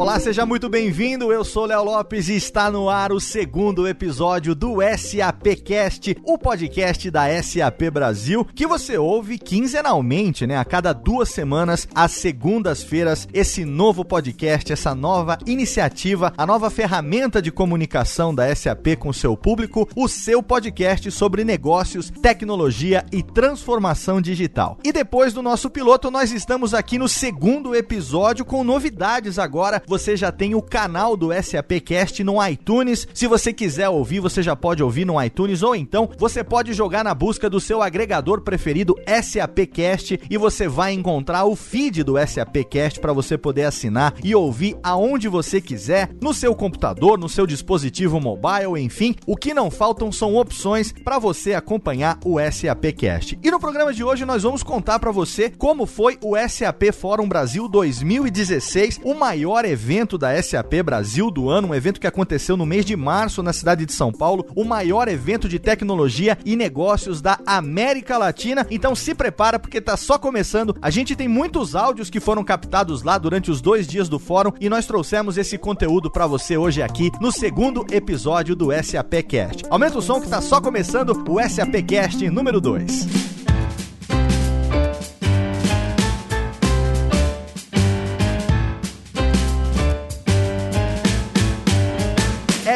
Olá, seja muito bem-vindo. Eu sou Léo Lopes e está no ar o segundo episódio do SAPcast, o podcast da SAP Brasil, que você ouve quinzenalmente, né? A cada duas semanas, às segundas-feiras, esse novo podcast, essa nova iniciativa, a nova ferramenta de comunicação da SAP com seu público, o seu podcast sobre negócios, tecnologia e transformação digital. E depois do nosso piloto, nós estamos aqui no segundo episódio com novidades agora você já tem o canal do SAPcast no iTunes. Se você quiser ouvir, você já pode ouvir no iTunes ou então você pode jogar na busca do seu agregador preferido SAPcast e você vai encontrar o feed do SAPcast para você poder assinar e ouvir aonde você quiser, no seu computador, no seu dispositivo mobile, enfim. O que não faltam são opções para você acompanhar o SAPcast. E no programa de hoje nós vamos contar para você como foi o SAP Fórum Brasil 2016, o maior evento evento da SAP Brasil do ano, um evento que aconteceu no mês de março na cidade de São Paulo, o maior evento de tecnologia e negócios da América Latina. Então se prepara porque tá só começando. A gente tem muitos áudios que foram captados lá durante os dois dias do fórum e nós trouxemos esse conteúdo para você hoje aqui no segundo episódio do SAP Cast. Aumenta o som que tá só começando o SAP Cast número 2.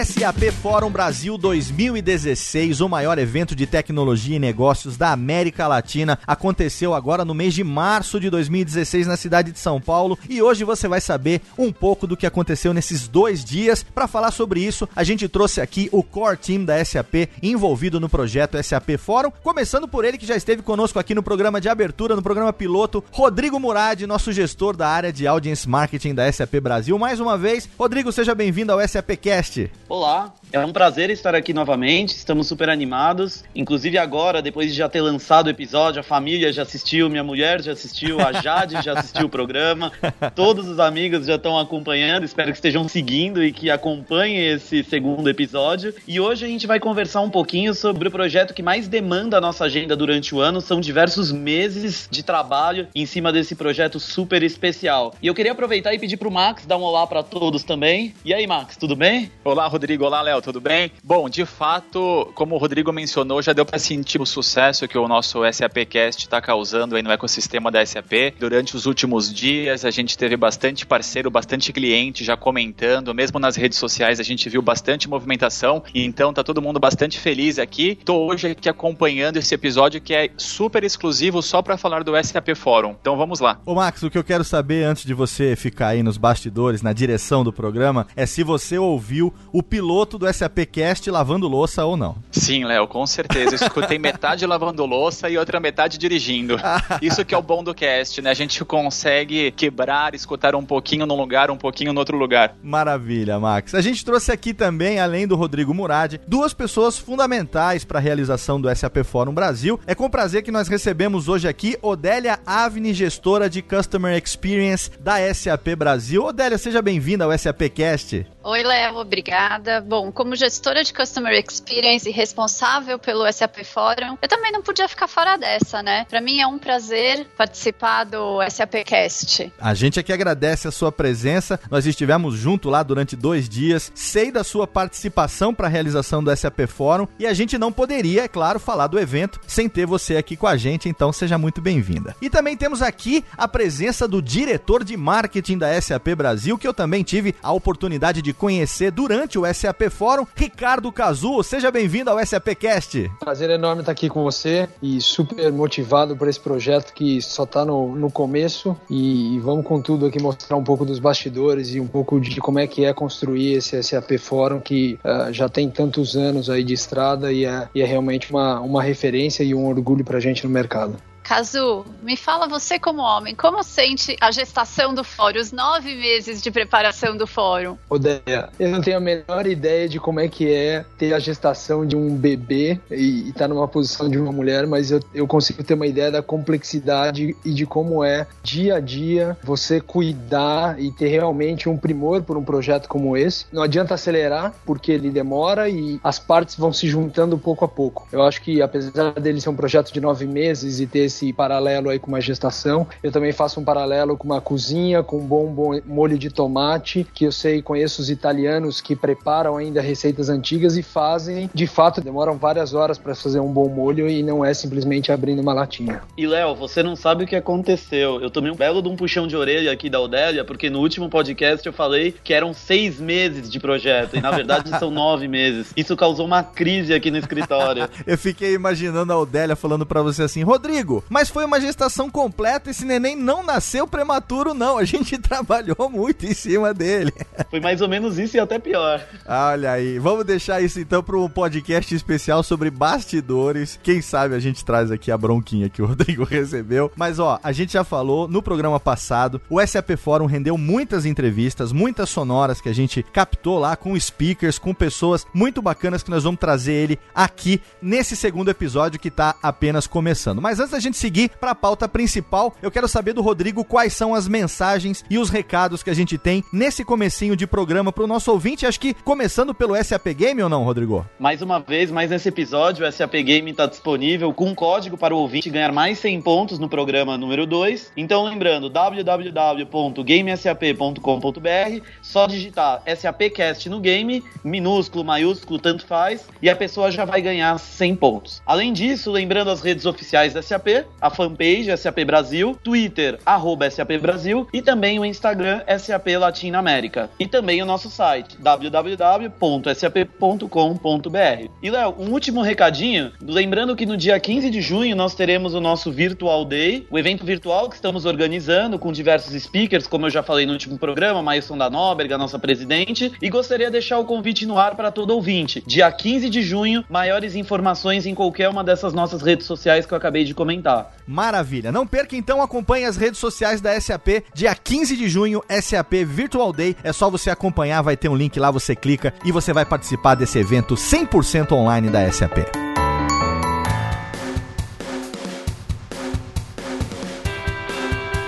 SAP Fórum Brasil 2016, o maior evento de tecnologia e negócios da América Latina, aconteceu agora no mês de março de 2016 na cidade de São Paulo e hoje você vai saber um pouco do que aconteceu nesses dois dias. Para falar sobre isso, a gente trouxe aqui o core team da SAP envolvido no projeto SAP Fórum, começando por ele que já esteve conosco aqui no programa de abertura, no programa piloto, Rodrigo Murad, nosso gestor da área de Audience Marketing da SAP Brasil. Mais uma vez, Rodrigo, seja bem-vindo ao SAPcast. Olá, é um prazer estar aqui novamente. Estamos super animados. Inclusive agora, depois de já ter lançado o episódio, a família já assistiu, minha mulher já assistiu, a Jade já assistiu o programa. Todos os amigos já estão acompanhando. Espero que estejam seguindo e que acompanhem esse segundo episódio. E hoje a gente vai conversar um pouquinho sobre o projeto que mais demanda a nossa agenda durante o ano. São diversos meses de trabalho em cima desse projeto super especial. E eu queria aproveitar e pedir para o Max dar um olá para todos também. E aí, Max, tudo bem? Olá, Rodrigo. Olá, Léo, tudo bem? Bom, de fato, como o Rodrigo mencionou, já deu para sentir o sucesso que o nosso SAPcast está causando aí no ecossistema da SAP. Durante os últimos dias, a gente teve bastante parceiro, bastante cliente já comentando, mesmo nas redes sociais a gente viu bastante movimentação, então tá todo mundo bastante feliz aqui. Tô hoje aqui acompanhando esse episódio que é super exclusivo só para falar do SAP Fórum. Então vamos lá. Ô Max, o que eu quero saber antes de você ficar aí nos bastidores, na direção do programa, é se você ouviu o piloto do SAPcast lavando louça ou não. Sim, Léo, com certeza. Eu escutei metade lavando louça e outra metade dirigindo. Isso que é o bom do cast, né? A gente consegue quebrar, escutar um pouquinho num lugar, um pouquinho no outro lugar. Maravilha, Max. A gente trouxe aqui também, além do Rodrigo Murad, duas pessoas fundamentais para a realização do SAP Fórum Brasil. É com prazer que nós recebemos hoje aqui Odélia Avni, gestora de Customer Experience da SAP Brasil. Odélia, seja bem-vinda ao SAPcast. Oi, Léo, obrigada. Bom, como gestora de Customer Experience e responsável pelo SAP Forum, eu também não podia ficar fora dessa, né? Para mim é um prazer participar do SAPcast. A gente aqui agradece a sua presença. Nós estivemos junto lá durante dois dias. Sei da sua participação para a realização do SAP Forum e a gente não poderia, é claro, falar do evento sem ter você aqui com a gente. Então seja muito bem-vinda. E também temos aqui a presença do diretor de marketing da SAP Brasil, que eu também tive a oportunidade de conhecer durante o SAP Fórum. Ricardo Cazu, seja bem-vindo ao SAPcast. Prazer enorme estar aqui com você e super motivado por esse projeto que só está no, no começo e, e, vamos com tudo aqui mostrar um pouco dos bastidores e um pouco de como é que é construir esse SAP Fórum que uh, já tem tantos anos aí de estrada e é, e é realmente uma, uma referência e um orgulho para a gente no mercado. Cazu, me fala você como homem, como sente a gestação do fórum, os nove meses de preparação do fórum? Odeia, eu não tenho a menor ideia de como é que é ter a gestação de um bebê e estar tá numa posição de uma mulher, mas eu, eu consigo ter uma ideia da complexidade e de como é dia a dia você cuidar e ter realmente um primor por um projeto como esse. Não adianta acelerar, porque ele demora e as partes vão se juntando pouco a pouco. Eu acho que apesar dele ser um projeto de nove meses e ter esse paralelo aí com uma gestação. Eu também faço um paralelo com uma cozinha, com um bom, bom molho de tomate, que eu sei, conheço os italianos que preparam ainda receitas antigas e fazem, de fato, demoram várias horas para fazer um bom molho e não é simplesmente abrindo uma latinha. E Léo, você não sabe o que aconteceu. Eu tomei um belo de um puxão de orelha aqui da Odélia, porque no último podcast eu falei que eram seis meses de projeto, e na verdade são nove meses. Isso causou uma crise aqui no escritório. eu fiquei imaginando a Odélia falando para você assim, Rodrigo, mas foi uma gestação completa. Esse neném não nasceu prematuro, não. A gente trabalhou muito em cima dele. Foi mais ou menos isso e até pior. Olha aí. Vamos deixar isso então para um podcast especial sobre bastidores. Quem sabe a gente traz aqui a bronquinha que o Rodrigo recebeu. Mas ó, a gente já falou no programa passado. O SAP Fórum rendeu muitas entrevistas, muitas sonoras que a gente captou lá com speakers, com pessoas muito bacanas que nós vamos trazer ele aqui nesse segundo episódio que tá apenas começando. Mas antes da gente seguir para a pauta principal, eu quero saber do Rodrigo quais são as mensagens e os recados que a gente tem nesse comecinho de programa para o nosso ouvinte. Acho que começando pelo SAP Game ou não, Rodrigo? Mais uma vez, mais nesse episódio, o SAP Game está disponível com um código para o ouvinte ganhar mais 100 pontos no programa número 2. Então, lembrando, www.gamesap.com.br, só digitar SAPcast no game, minúsculo, maiúsculo, tanto faz, e a pessoa já vai ganhar 100 pontos. Além disso, lembrando as redes oficiais da SAP, a fanpage SAP Brasil, Twitter, arroba SAP Brasil e também o Instagram SAP Latinoamérica. E também o nosso site, www.sap.com.br. E Léo, um último recadinho, lembrando que no dia 15 de junho nós teremos o nosso Virtual Day, o evento virtual que estamos organizando com diversos speakers, como eu já falei no último programa, Maíson da Nóbrega, nossa presidente, e gostaria de deixar o convite no ar para todo ouvinte. Dia 15 de junho, maiores informações em qualquer uma dessas nossas redes sociais que eu acabei de comentar. Maravilha. Não perca então, acompanhe as redes sociais da SAP. Dia 15 de junho, SAP Virtual Day. É só você acompanhar, vai ter um link lá, você clica e você vai participar desse evento 100% online da SAP.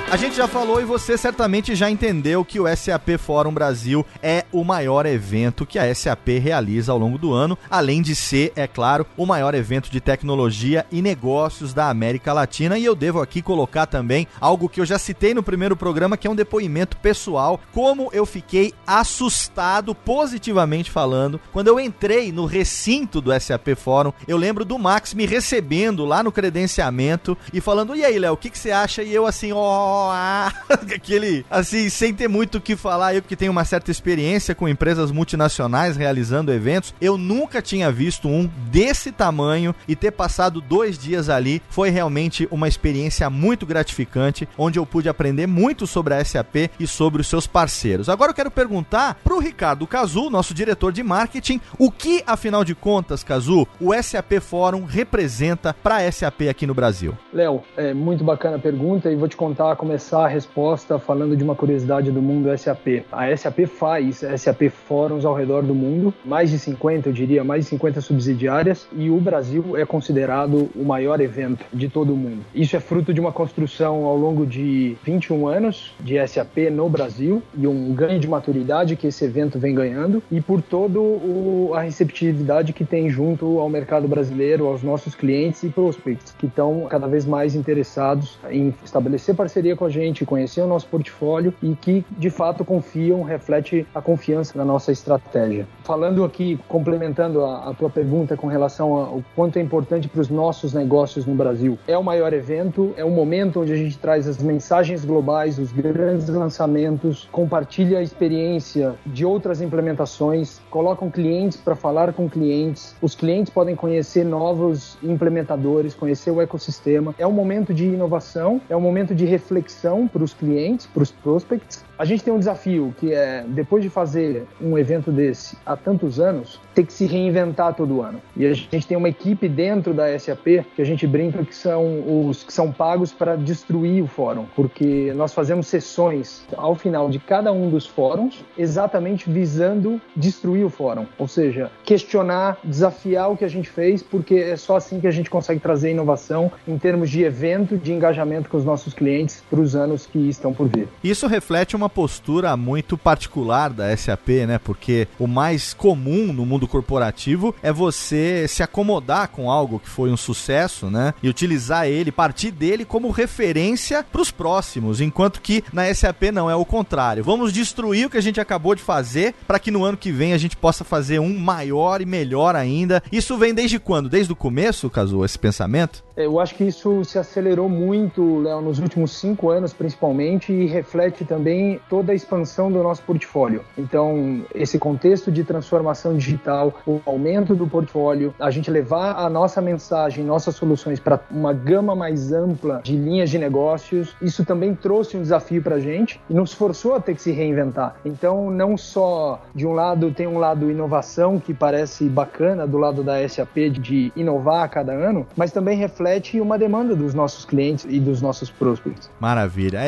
A gente já falou e você certamente já entendeu que o SAP Fórum Brasil é o maior evento que a SAP realiza ao longo do ano, além de ser, é claro, o maior evento de tecnologia e negócios da América Latina. E eu devo aqui colocar também algo que eu já citei no primeiro programa, que é um depoimento pessoal, como eu fiquei assustado, positivamente falando, quando eu entrei no recinto do SAP Fórum. Eu lembro do Max me recebendo lá no credenciamento e falando: E aí, Léo, o que, que você acha? E eu assim, ó. Oh, aquele, assim, sem ter muito o que falar, eu que tenho uma certa experiência com empresas multinacionais realizando eventos, eu nunca tinha visto um desse tamanho e ter passado dois dias ali foi realmente uma experiência muito gratificante, onde eu pude aprender muito sobre a SAP e sobre os seus parceiros. Agora eu quero perguntar pro Ricardo Cazu, nosso diretor de marketing, o que, afinal de contas, Cazu, o SAP Fórum representa para a SAP aqui no Brasil? Léo, é muito bacana a pergunta e vou te contar começar a resposta falando de uma curiosidade do mundo SAP. A SAP faz SAP fóruns ao redor do mundo, mais de 50, eu diria, mais de 50 subsidiárias, e o Brasil é considerado o maior evento de todo o mundo. Isso é fruto de uma construção ao longo de 21 anos de SAP no Brasil e um ganho de maturidade que esse evento vem ganhando e por todo o, a receptividade que tem junto ao mercado brasileiro, aos nossos clientes e prospects que estão cada vez mais interessados em estabelecer parceria com a gente, conhecer o nosso portfólio e que de fato confiam, reflete a confiança na nossa estratégia. Falando aqui, complementando a, a tua pergunta com relação ao quanto é importante para os nossos negócios no Brasil, é o maior evento, é o momento onde a gente traz as mensagens globais, os grandes lançamentos, compartilha a experiência de outras implementações, colocam clientes para falar com clientes, os clientes podem conhecer novos implementadores, conhecer o ecossistema. É um momento de inovação, é um momento de reflexão para os clientes, para os prospects. A gente tem um desafio que é, depois de fazer um evento desse há tantos anos, ter que se reinventar todo ano. E a gente tem uma equipe dentro da SAP que a gente brinca que são os que são pagos para destruir o fórum, porque nós fazemos sessões ao final de cada um dos fóruns, exatamente visando destruir o fórum, ou seja, questionar, desafiar o que a gente fez, porque é só assim que a gente consegue trazer inovação em termos de evento, de engajamento com os nossos clientes para os anos que estão por vir. Isso reflete uma postura muito particular da SAP, né? Porque o mais comum no mundo corporativo é você se acomodar com algo que foi um sucesso, né? E utilizar ele, partir dele como referência para os próximos, enquanto que na SAP não, é o contrário. Vamos destruir o que a gente acabou de fazer para que no ano que vem a gente possa fazer um maior e melhor ainda. Isso vem desde quando? Desde o começo, Caso, esse pensamento? Eu acho que isso se acelerou muito, Léo, nos últimos cinco anos, principalmente, e reflete também toda a expansão do nosso portfólio. Então, esse contexto de transformação digital, o aumento do portfólio, a gente levar a nossa mensagem, nossas soluções para uma gama mais ampla de linhas de negócios, isso também trouxe um desafio para a gente e nos forçou a ter que se reinventar. Então, não só de um lado tem um lado inovação que parece bacana do lado da SAP de inovar a cada ano, mas também reflete uma demanda dos nossos clientes e dos nossos prospects.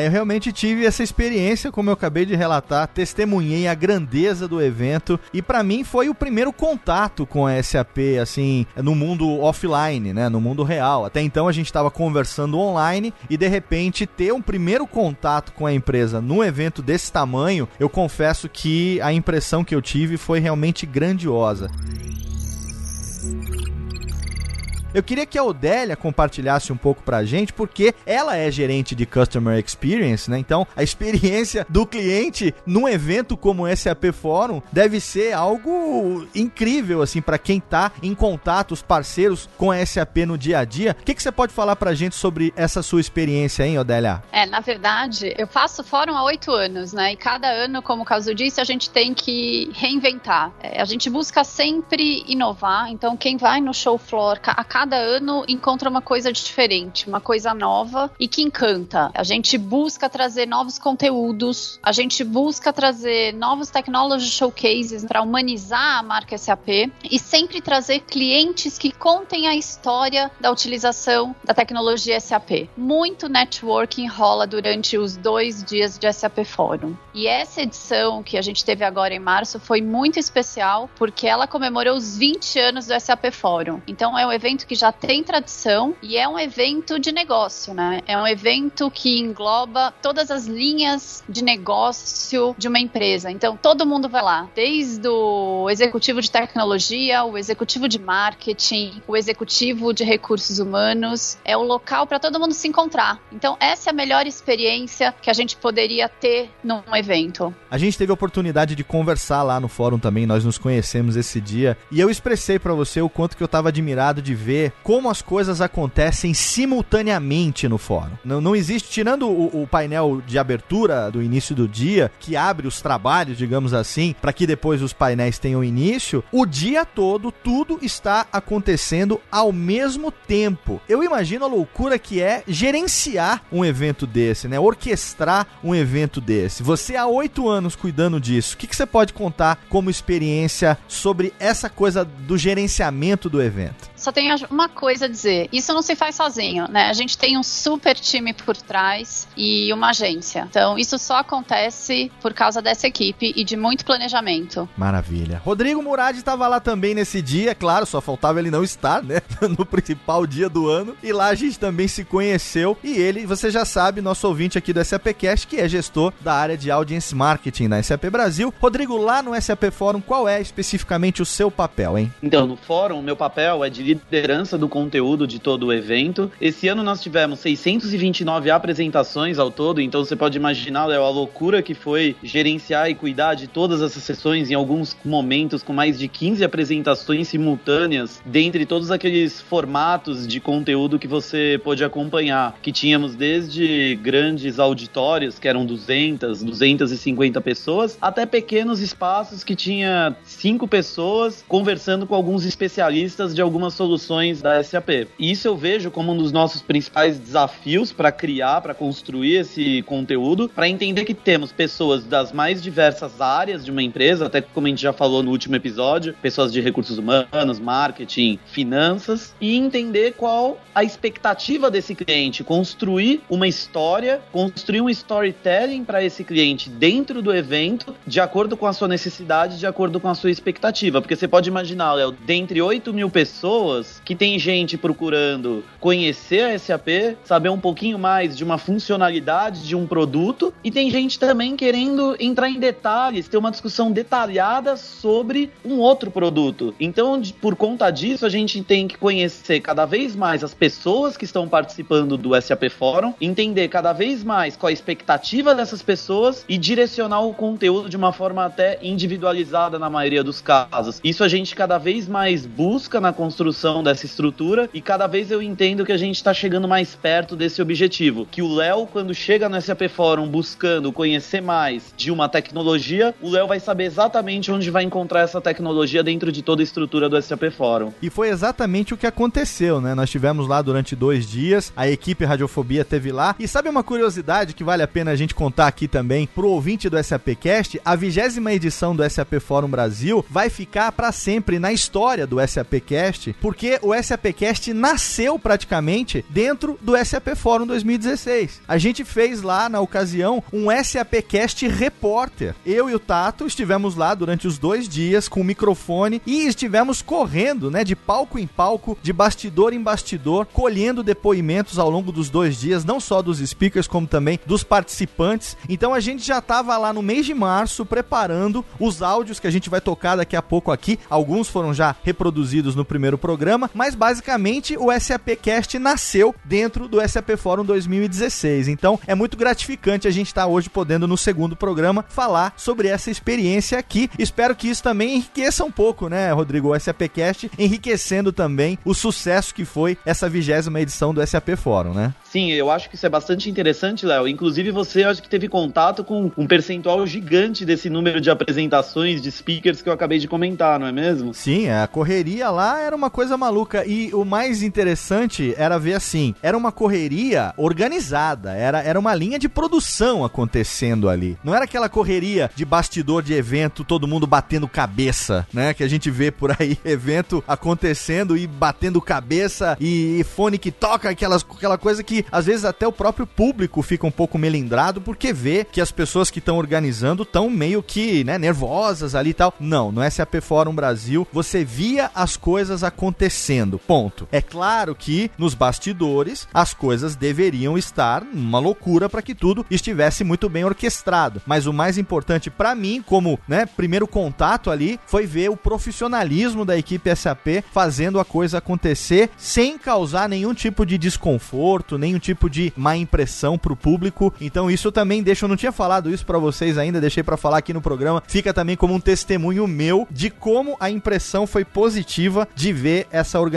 Eu realmente tive essa experiência, como eu acabei de relatar, testemunhei a grandeza do evento e para mim foi o primeiro contato com a SAP assim, no mundo offline, né, no mundo real. Até então a gente estava conversando online e de repente ter um primeiro contato com a empresa num evento desse tamanho, eu confesso que a impressão que eu tive foi realmente grandiosa. Eu queria que a Odélia compartilhasse um pouco pra gente, porque ela é gerente de Customer Experience, né? Então, a experiência do cliente num evento como o SAP Forum deve ser algo incrível, assim, para quem tá em contato, os parceiros com a SAP no dia a dia. O que, que você pode falar pra gente sobre essa sua experiência, hein, Odélia? É, na verdade, eu faço fórum há oito anos, né? E cada ano, como o caso disse, a gente tem que reinventar. É, a gente busca sempre inovar, então quem vai no show floor, a cada ano encontra uma coisa diferente, uma coisa nova e que encanta. A gente busca trazer novos conteúdos, a gente busca trazer novos technology showcases para humanizar a marca SAP e sempre trazer clientes que contem a história da utilização da tecnologia SAP. Muito networking rola durante os dois dias de SAP Forum. E essa edição que a gente teve agora em março foi muito especial porque ela comemorou os 20 anos do SAP Forum. Então é um evento que já tem tradição e é um evento de negócio, né? É um evento que engloba todas as linhas de negócio de uma empresa. Então todo mundo vai lá, desde o executivo de tecnologia, o executivo de marketing, o executivo de recursos humanos. É o local para todo mundo se encontrar. Então essa é a melhor experiência que a gente poderia ter num evento. A gente teve a oportunidade de conversar lá no fórum também, nós nos conhecemos esse dia e eu expressei para você o quanto que eu estava admirado de ver como as coisas acontecem simultaneamente no fórum. Não, não existe, tirando o, o painel de abertura do início do dia, que abre os trabalhos, digamos assim, para que depois os painéis tenham início, o dia todo tudo está acontecendo ao mesmo tempo. Eu imagino a loucura que é gerenciar um evento desse, né? Orquestrar um evento desse. Você há oito anos cuidando disso. O que, que você pode contar como experiência sobre essa coisa do gerenciamento do evento? Só tenho uma coisa a dizer: isso não se faz sozinho, né? A gente tem um super time por trás e uma agência. Então, isso só acontece por causa dessa equipe e de muito planejamento. Maravilha. Rodrigo Murad estava lá também nesse dia, claro, só faltava ele não estar, né? No principal dia do ano. E lá a gente também se conheceu. E ele, você já sabe, nosso ouvinte aqui do SAPcast, que é gestor da área de Audience Marketing na SAP Brasil. Rodrigo, lá no SAP Fórum, qual é especificamente o seu papel, hein? Então, no fórum, o meu papel é de liderança do conteúdo de todo o evento. Esse ano nós tivemos 629 apresentações ao todo, então você pode imaginar Léo, a loucura que foi gerenciar e cuidar de todas essas sessões em alguns momentos com mais de 15 apresentações simultâneas, dentre todos aqueles formatos de conteúdo que você pôde acompanhar, que tínhamos desde grandes auditórios, que eram 200, 250 pessoas, até pequenos espaços que tinha cinco pessoas conversando com alguns especialistas de algumas soluções soluções da SAP. E isso eu vejo como um dos nossos principais desafios para criar, para construir esse conteúdo, para entender que temos pessoas das mais diversas áreas de uma empresa, até como a gente já falou no último episódio, pessoas de recursos humanos, marketing, finanças, e entender qual a expectativa desse cliente, construir uma história, construir um storytelling para esse cliente dentro do evento, de acordo com a sua necessidade, de acordo com a sua expectativa. Porque você pode imaginar, Léo, dentre 8 mil pessoas, que tem gente procurando conhecer a SAP, saber um pouquinho mais de uma funcionalidade de um produto, e tem gente também querendo entrar em detalhes, ter uma discussão detalhada sobre um outro produto. Então, por conta disso, a gente tem que conhecer cada vez mais as pessoas que estão participando do SAP Fórum, entender cada vez mais qual a expectativa dessas pessoas e direcionar o conteúdo de uma forma até individualizada na maioria dos casos. Isso a gente cada vez mais busca na construção dessa estrutura e cada vez eu entendo que a gente está chegando mais perto desse objetivo. Que o Léo, quando chega no SAP Fórum buscando conhecer mais de uma tecnologia, o Léo vai saber exatamente onde vai encontrar essa tecnologia dentro de toda a estrutura do SAP Fórum. E foi exatamente o que aconteceu, né? Nós tivemos lá durante dois dias, a equipe Radiofobia teve lá. E sabe uma curiosidade que vale a pena a gente contar aqui também pro ouvinte do SAPcast? A vigésima edição do SAP Fórum Brasil vai ficar para sempre na história do SAPcast, porque o SAPcast nasceu praticamente dentro do SAP Fórum 2016. A gente fez lá na ocasião um SAPcast repórter. Eu e o Tato estivemos lá durante os dois dias com o microfone e estivemos correndo, né, de palco em palco, de bastidor em bastidor, colhendo depoimentos ao longo dos dois dias, não só dos speakers, como também dos participantes. Então a gente já estava lá no mês de março preparando os áudios que a gente vai tocar daqui a pouco aqui. Alguns foram já reproduzidos no primeiro programa, mas basicamente o SAPcast nasceu dentro do SAP Fórum 2016. Então é muito gratificante a gente estar tá hoje podendo no segundo programa falar sobre essa experiência aqui. Espero que isso também enriqueça um pouco, né, Rodrigo, o SAPcast, enriquecendo também o sucesso que foi essa vigésima edição do SAP Fórum, né? Sim, eu acho que isso é bastante interessante, Léo. Inclusive, você acho que teve contato com um percentual gigante desse número de apresentações de speakers que eu acabei de comentar, não é mesmo? Sim, a correria lá era uma coisa maluca. E o mais interessante era ver assim: era uma correria organizada, era, era uma linha de produção acontecendo ali. Não era aquela correria de bastidor de evento, todo mundo batendo cabeça, né? Que a gente vê por aí, evento acontecendo e batendo cabeça e, e fone que toca, aquelas, aquela coisa que às vezes até o próprio público fica um pouco melindrado porque vê que as pessoas que estão organizando estão meio que, né, nervosas ali e tal. Não, no SAP Fórum Brasil você via as coisas acontecendo. Ponto. É claro que nos bastidores as coisas deveriam estar uma loucura para que tudo estivesse muito bem orquestrado. Mas o mais importante para mim, como, né, primeiro contato ali, foi ver o profissionalismo da equipe SAP fazendo a coisa acontecer sem causar nenhum tipo de desconforto, nenhum tipo de má impressão pro público. Então isso também deixa, eu não tinha falado isso para vocês ainda, deixei para falar aqui no programa. Fica também como um testemunho meu de como a impressão foi positiva de ver essa organização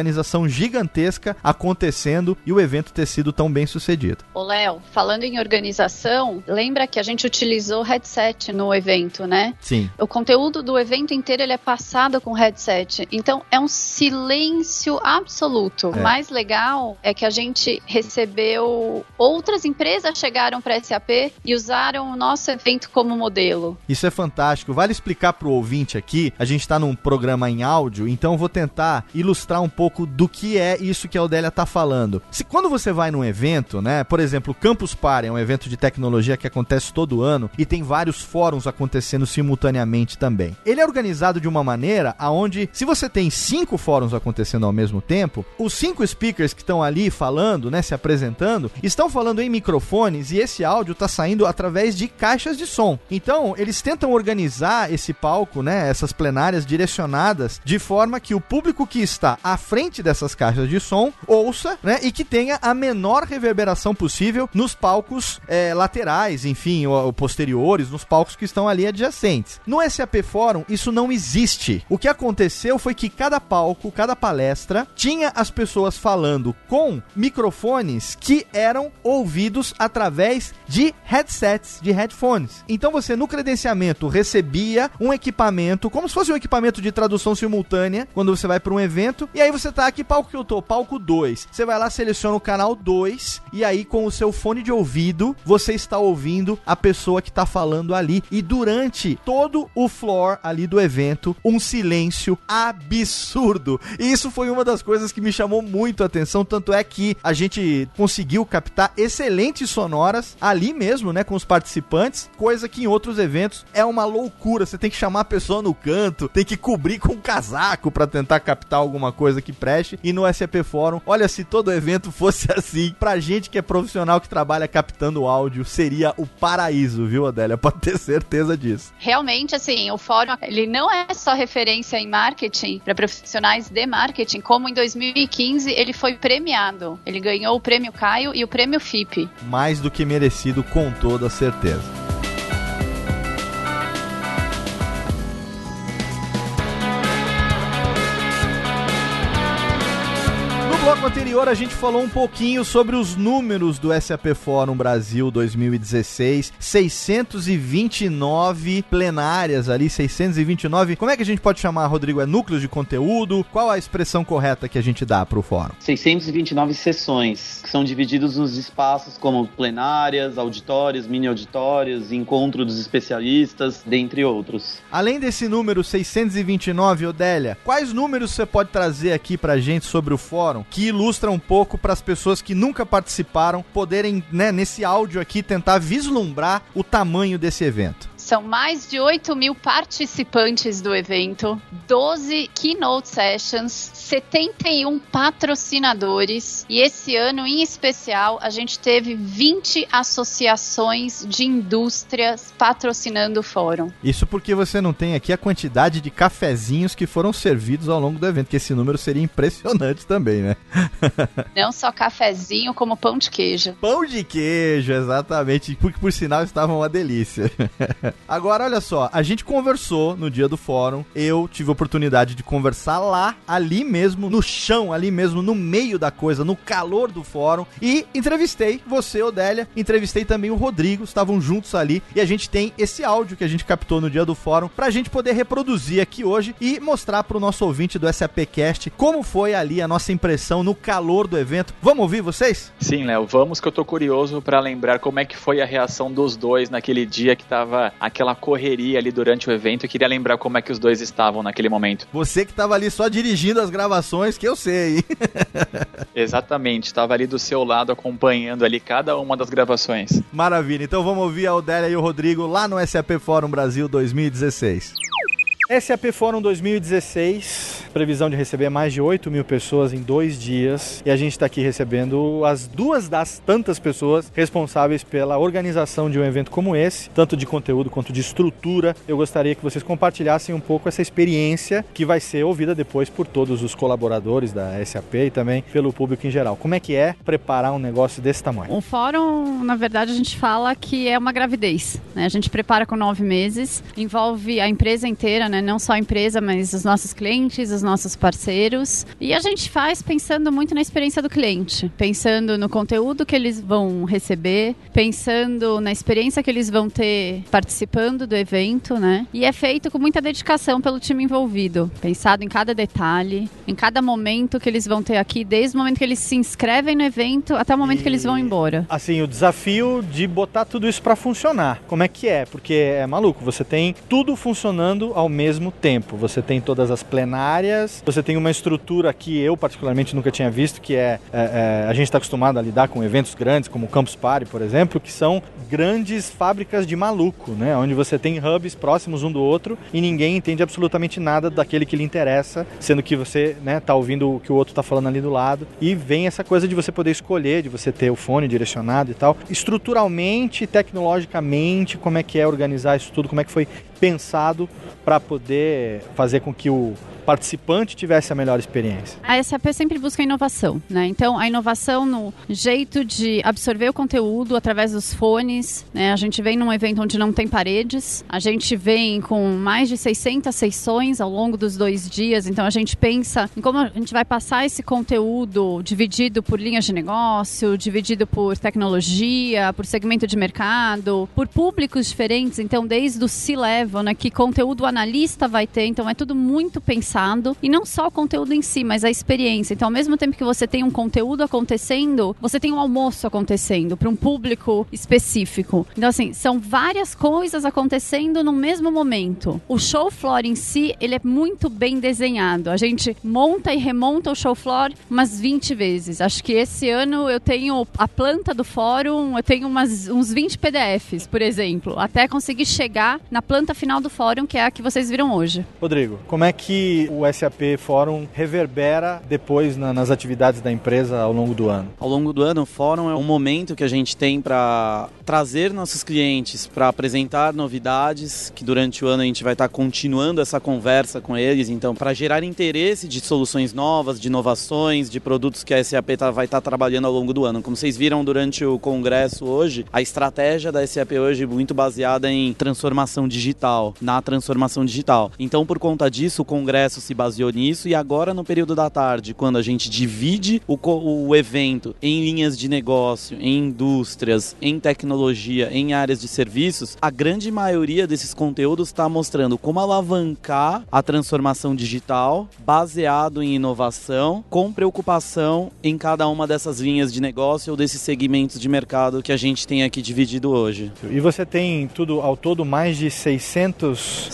gigantesca acontecendo e o evento ter sido tão bem sucedido. Ô Léo, falando em organização, lembra que a gente utilizou headset no evento, né? Sim. O conteúdo do evento inteiro ele é passado com headset. Então é um silêncio absoluto. É. O mais legal é que a gente recebeu outras empresas chegaram para SAP e usaram o nosso evento como modelo. Isso é fantástico. Vale explicar para o ouvinte aqui. A gente está num programa em áudio, então vou tentar ilustrar um pouco do que é isso que a Odélia está falando. Se quando você vai num evento, né, por exemplo, o Campus Party é um evento de tecnologia que acontece todo ano e tem vários fóruns acontecendo simultaneamente também. Ele é organizado de uma maneira aonde, se você tem cinco fóruns acontecendo ao mesmo tempo, os cinco speakers que estão ali falando, né, se apresentando apresentando estão falando em microfones e esse áudio está saindo através de caixas de som. Então, eles tentam organizar esse palco, né, essas plenárias direcionadas de forma que o público que está à frente dessas caixas de som ouça, né, e que tenha a menor reverberação possível nos palcos é, laterais, enfim, ou, ou posteriores, nos palcos que estão ali adjacentes. No SAP Fórum, isso não existe. O que aconteceu foi que cada palco, cada palestra, tinha as pessoas falando com microfones que eram ouvidos através de headsets, de headphones. Então você no credenciamento recebia um equipamento, como se fosse um equipamento de tradução simultânea, quando você vai para um evento, e aí você você tá aqui, palco que eu tô, palco 2. Você vai lá, seleciona o canal 2 e aí com o seu fone de ouvido, você está ouvindo a pessoa que tá falando ali e durante todo o floor ali do evento, um silêncio absurdo. E isso foi uma das coisas que me chamou muito a atenção, tanto é que a gente conseguiu captar excelentes sonoras ali mesmo, né, com os participantes, coisa que em outros eventos é uma loucura. Você tem que chamar a pessoa no canto, tem que cobrir com um casaco para tentar captar alguma coisa que preste. E no SAP Fórum, olha, se todo evento fosse assim, pra gente que é profissional que trabalha captando áudio, seria o paraíso, viu, Adélia? Pode ter certeza disso. Realmente, assim, o fórum, ele não é só referência em marketing para profissionais de marketing, como em 2015 ele foi premiado. Ele ganhou o prêmio Caio e o prêmio FIP. Mais do que merecido, com toda certeza. Bloco anterior a gente falou um pouquinho sobre os números do SAP Fórum Brasil 2016, 629 plenárias ali, 629. Como é que a gente pode chamar, Rodrigo? É núcleos de conteúdo? Qual a expressão correta que a gente dá para o fórum? 629 sessões, que são divididos nos espaços como plenárias, auditórios, mini auditórios, encontro dos especialistas, dentre outros. Além desse número 629, Odélia, quais números você pode trazer aqui pra gente sobre o fórum que ilustra um pouco para as pessoas que nunca participaram poderem, né, nesse áudio aqui, tentar vislumbrar o tamanho desse evento. São mais de 8 mil participantes do evento, 12 keynote sessions, 71 patrocinadores e esse ano em especial a gente teve 20 associações de indústrias patrocinando o fórum. Isso porque você não tem aqui a quantidade de cafezinhos que foram servidos ao longo do evento, que esse número seria impressionante também, né? não só cafezinho, como pão de queijo. Pão de queijo, exatamente, porque por sinal estava uma delícia. Agora, olha só, a gente conversou no dia do fórum, eu tive a oportunidade de conversar lá, ali mesmo, no chão, ali mesmo, no meio da coisa, no calor do fórum, e entrevistei você, Odélia, entrevistei também o Rodrigo, estavam juntos ali, e a gente tem esse áudio que a gente captou no dia do fórum, pra gente poder reproduzir aqui hoje e mostrar pro nosso ouvinte do SAPcast como foi ali a nossa impressão no calor do evento. Vamos ouvir vocês? Sim, Léo, vamos que eu tô curioso para lembrar como é que foi a reação dos dois naquele dia que tava aquela correria ali durante o evento. Eu queria lembrar como é que os dois estavam naquele momento. Você que estava ali só dirigindo as gravações, que eu sei. Exatamente, estava ali do seu lado acompanhando ali cada uma das gravações. Maravilha, então vamos ouvir a Odélia e o Rodrigo lá no SAP Fórum Brasil 2016. SAP Fórum 2016, previsão de receber mais de 8 mil pessoas em dois dias. E a gente está aqui recebendo as duas das tantas pessoas responsáveis pela organização de um evento como esse, tanto de conteúdo quanto de estrutura. Eu gostaria que vocês compartilhassem um pouco essa experiência que vai ser ouvida depois por todos os colaboradores da SAP e também pelo público em geral. Como é que é preparar um negócio desse tamanho? Um fórum, na verdade, a gente fala que é uma gravidez. Né? A gente prepara com nove meses, envolve a empresa inteira, né? Não só a empresa, mas os nossos clientes, os nossos parceiros. E a gente faz pensando muito na experiência do cliente, pensando no conteúdo que eles vão receber, pensando na experiência que eles vão ter participando do evento, né? E é feito com muita dedicação pelo time envolvido, pensado em cada detalhe, em cada momento que eles vão ter aqui, desde o momento que eles se inscrevem no evento até o momento e, que eles vão embora. Assim, o desafio de botar tudo isso para funcionar. Como é que é? Porque é maluco, você tem tudo funcionando ao mesmo mesmo tempo. Você tem todas as plenárias, você tem uma estrutura que eu particularmente nunca tinha visto, que é, é, é a gente está acostumado a lidar com eventos grandes, como o Campus Party, por exemplo, que são grandes fábricas de maluco, né? Onde você tem hubs próximos um do outro e ninguém entende absolutamente nada daquele que lhe interessa, sendo que você, né, tá ouvindo o que o outro está falando ali do lado. E vem essa coisa de você poder escolher, de você ter o fone direcionado e tal. Estruturalmente, tecnologicamente, como é que é organizar isso tudo, como é que foi pensado para poder fazer com que o participante tivesse a melhor experiência. A SAP sempre busca inovação, né? Então, a inovação no jeito de absorver o conteúdo através dos fones, né? A gente vem num evento onde não tem paredes, a gente vem com mais de 600 sessões ao longo dos dois dias, então a gente pensa em como a gente vai passar esse conteúdo dividido por linhas de negócio, dividido por tecnologia, por segmento de mercado, por públicos diferentes, então desde o C-Level, né? Que conteúdo analista vai ter, então é tudo muito pensado e não só o conteúdo em si, mas a experiência. Então, ao mesmo tempo que você tem um conteúdo acontecendo, você tem um almoço acontecendo para um público específico. Então, assim, são várias coisas acontecendo no mesmo momento. O show floor em si, ele é muito bem desenhado. A gente monta e remonta o show floor umas 20 vezes. Acho que esse ano eu tenho a planta do fórum, eu tenho umas, uns 20 PDFs, por exemplo, até conseguir chegar na planta final do fórum, que é a que vocês viram hoje. Rodrigo, como é que o SAP Fórum reverbera depois na, nas atividades da empresa ao longo do ano? Ao longo do ano, o fórum é um momento que a gente tem para trazer nossos clientes para apresentar novidades, que durante o ano a gente vai estar tá continuando essa conversa com eles, então para gerar interesse de soluções novas, de inovações, de produtos que a SAP tá, vai estar tá trabalhando ao longo do ano. Como vocês viram durante o congresso hoje, a estratégia da SAP hoje é muito baseada em transformação digital, na transformação digital. Então, por conta disso, o congresso se baseou nisso e agora no período da tarde, quando a gente divide o, o evento em linhas de negócio, em indústrias, em tecnologia, em áreas de serviços, a grande maioria desses conteúdos está mostrando como alavancar a transformação digital baseado em inovação, com preocupação em cada uma dessas linhas de negócio ou desses segmentos de mercado que a gente tem aqui dividido hoje. E você tem tudo ao todo mais de 600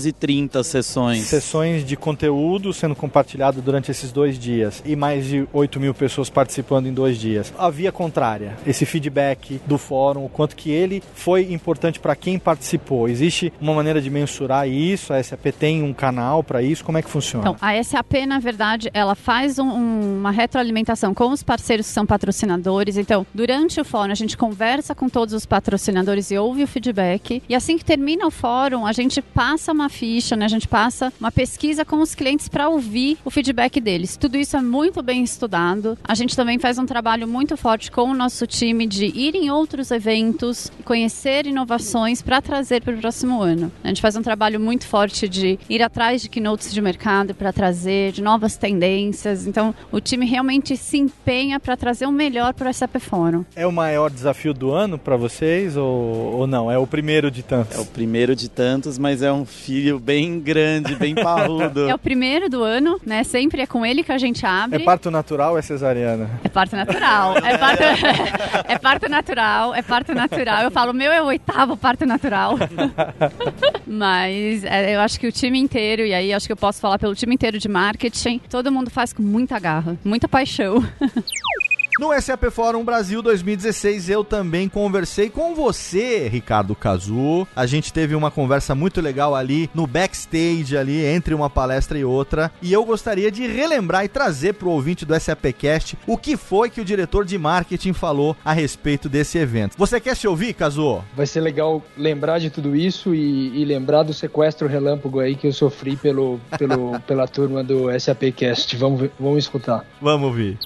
630 sessões. Sessões de conteúdo sendo compartilhado durante esses dois dias e mais de 8 mil pessoas participando em dois dias. A via contrária, esse feedback do fórum, o quanto que ele foi importante para quem participou. Existe uma maneira de mensurar isso? A SAP tem um canal para isso? Como é que funciona? Então, a SAP, na verdade, ela faz um, uma retroalimentação com os parceiros que são patrocinadores. Então, durante o fórum, a gente conversa com todos os patrocinadores e ouve o feedback. E assim que termina o fórum, a gente passa uma ficha, né? A gente passa uma pesquisa com os clientes para ouvir o feedback deles. Tudo isso é muito bem estudado. A gente também faz um trabalho muito forte com o nosso time de ir em outros eventos, conhecer inovações para trazer para o próximo ano. A gente faz um trabalho muito forte de ir atrás de keynotes de mercado para trazer de novas tendências. Então, o time realmente se empenha para trazer o melhor para o SAP Fórum. É o maior desafio do ano para vocês ou, ou não? É o primeiro de tantos? É o primeiro de tantos, mas é um filho bem grande, bem parrudo. é o primeiro do ano, né? Sempre é com ele que a gente abre. É parto natural ou é cesariana? É parto natural. É parto, é parto natural, é parto natural. Eu falo, meu é o oitavo parto natural. mas é, eu acho que o time inteiro, e aí acho que eu posso falar pelo time inteiro de marketing, todo mundo faz com muita garra, muita paixão. No SAP Fórum Brasil 2016, eu também conversei com você, Ricardo Cazu. A gente teve uma conversa muito legal ali no backstage, ali entre uma palestra e outra. E eu gostaria de relembrar e trazer para o ouvinte do SAPcast o que foi que o diretor de marketing falou a respeito desse evento. Você quer se ouvir, Cazu? Vai ser legal lembrar de tudo isso e, e lembrar do sequestro relâmpago aí que eu sofri pelo, pelo, pela turma do SAPcast. Vamos, vamos escutar. Vamos ouvir.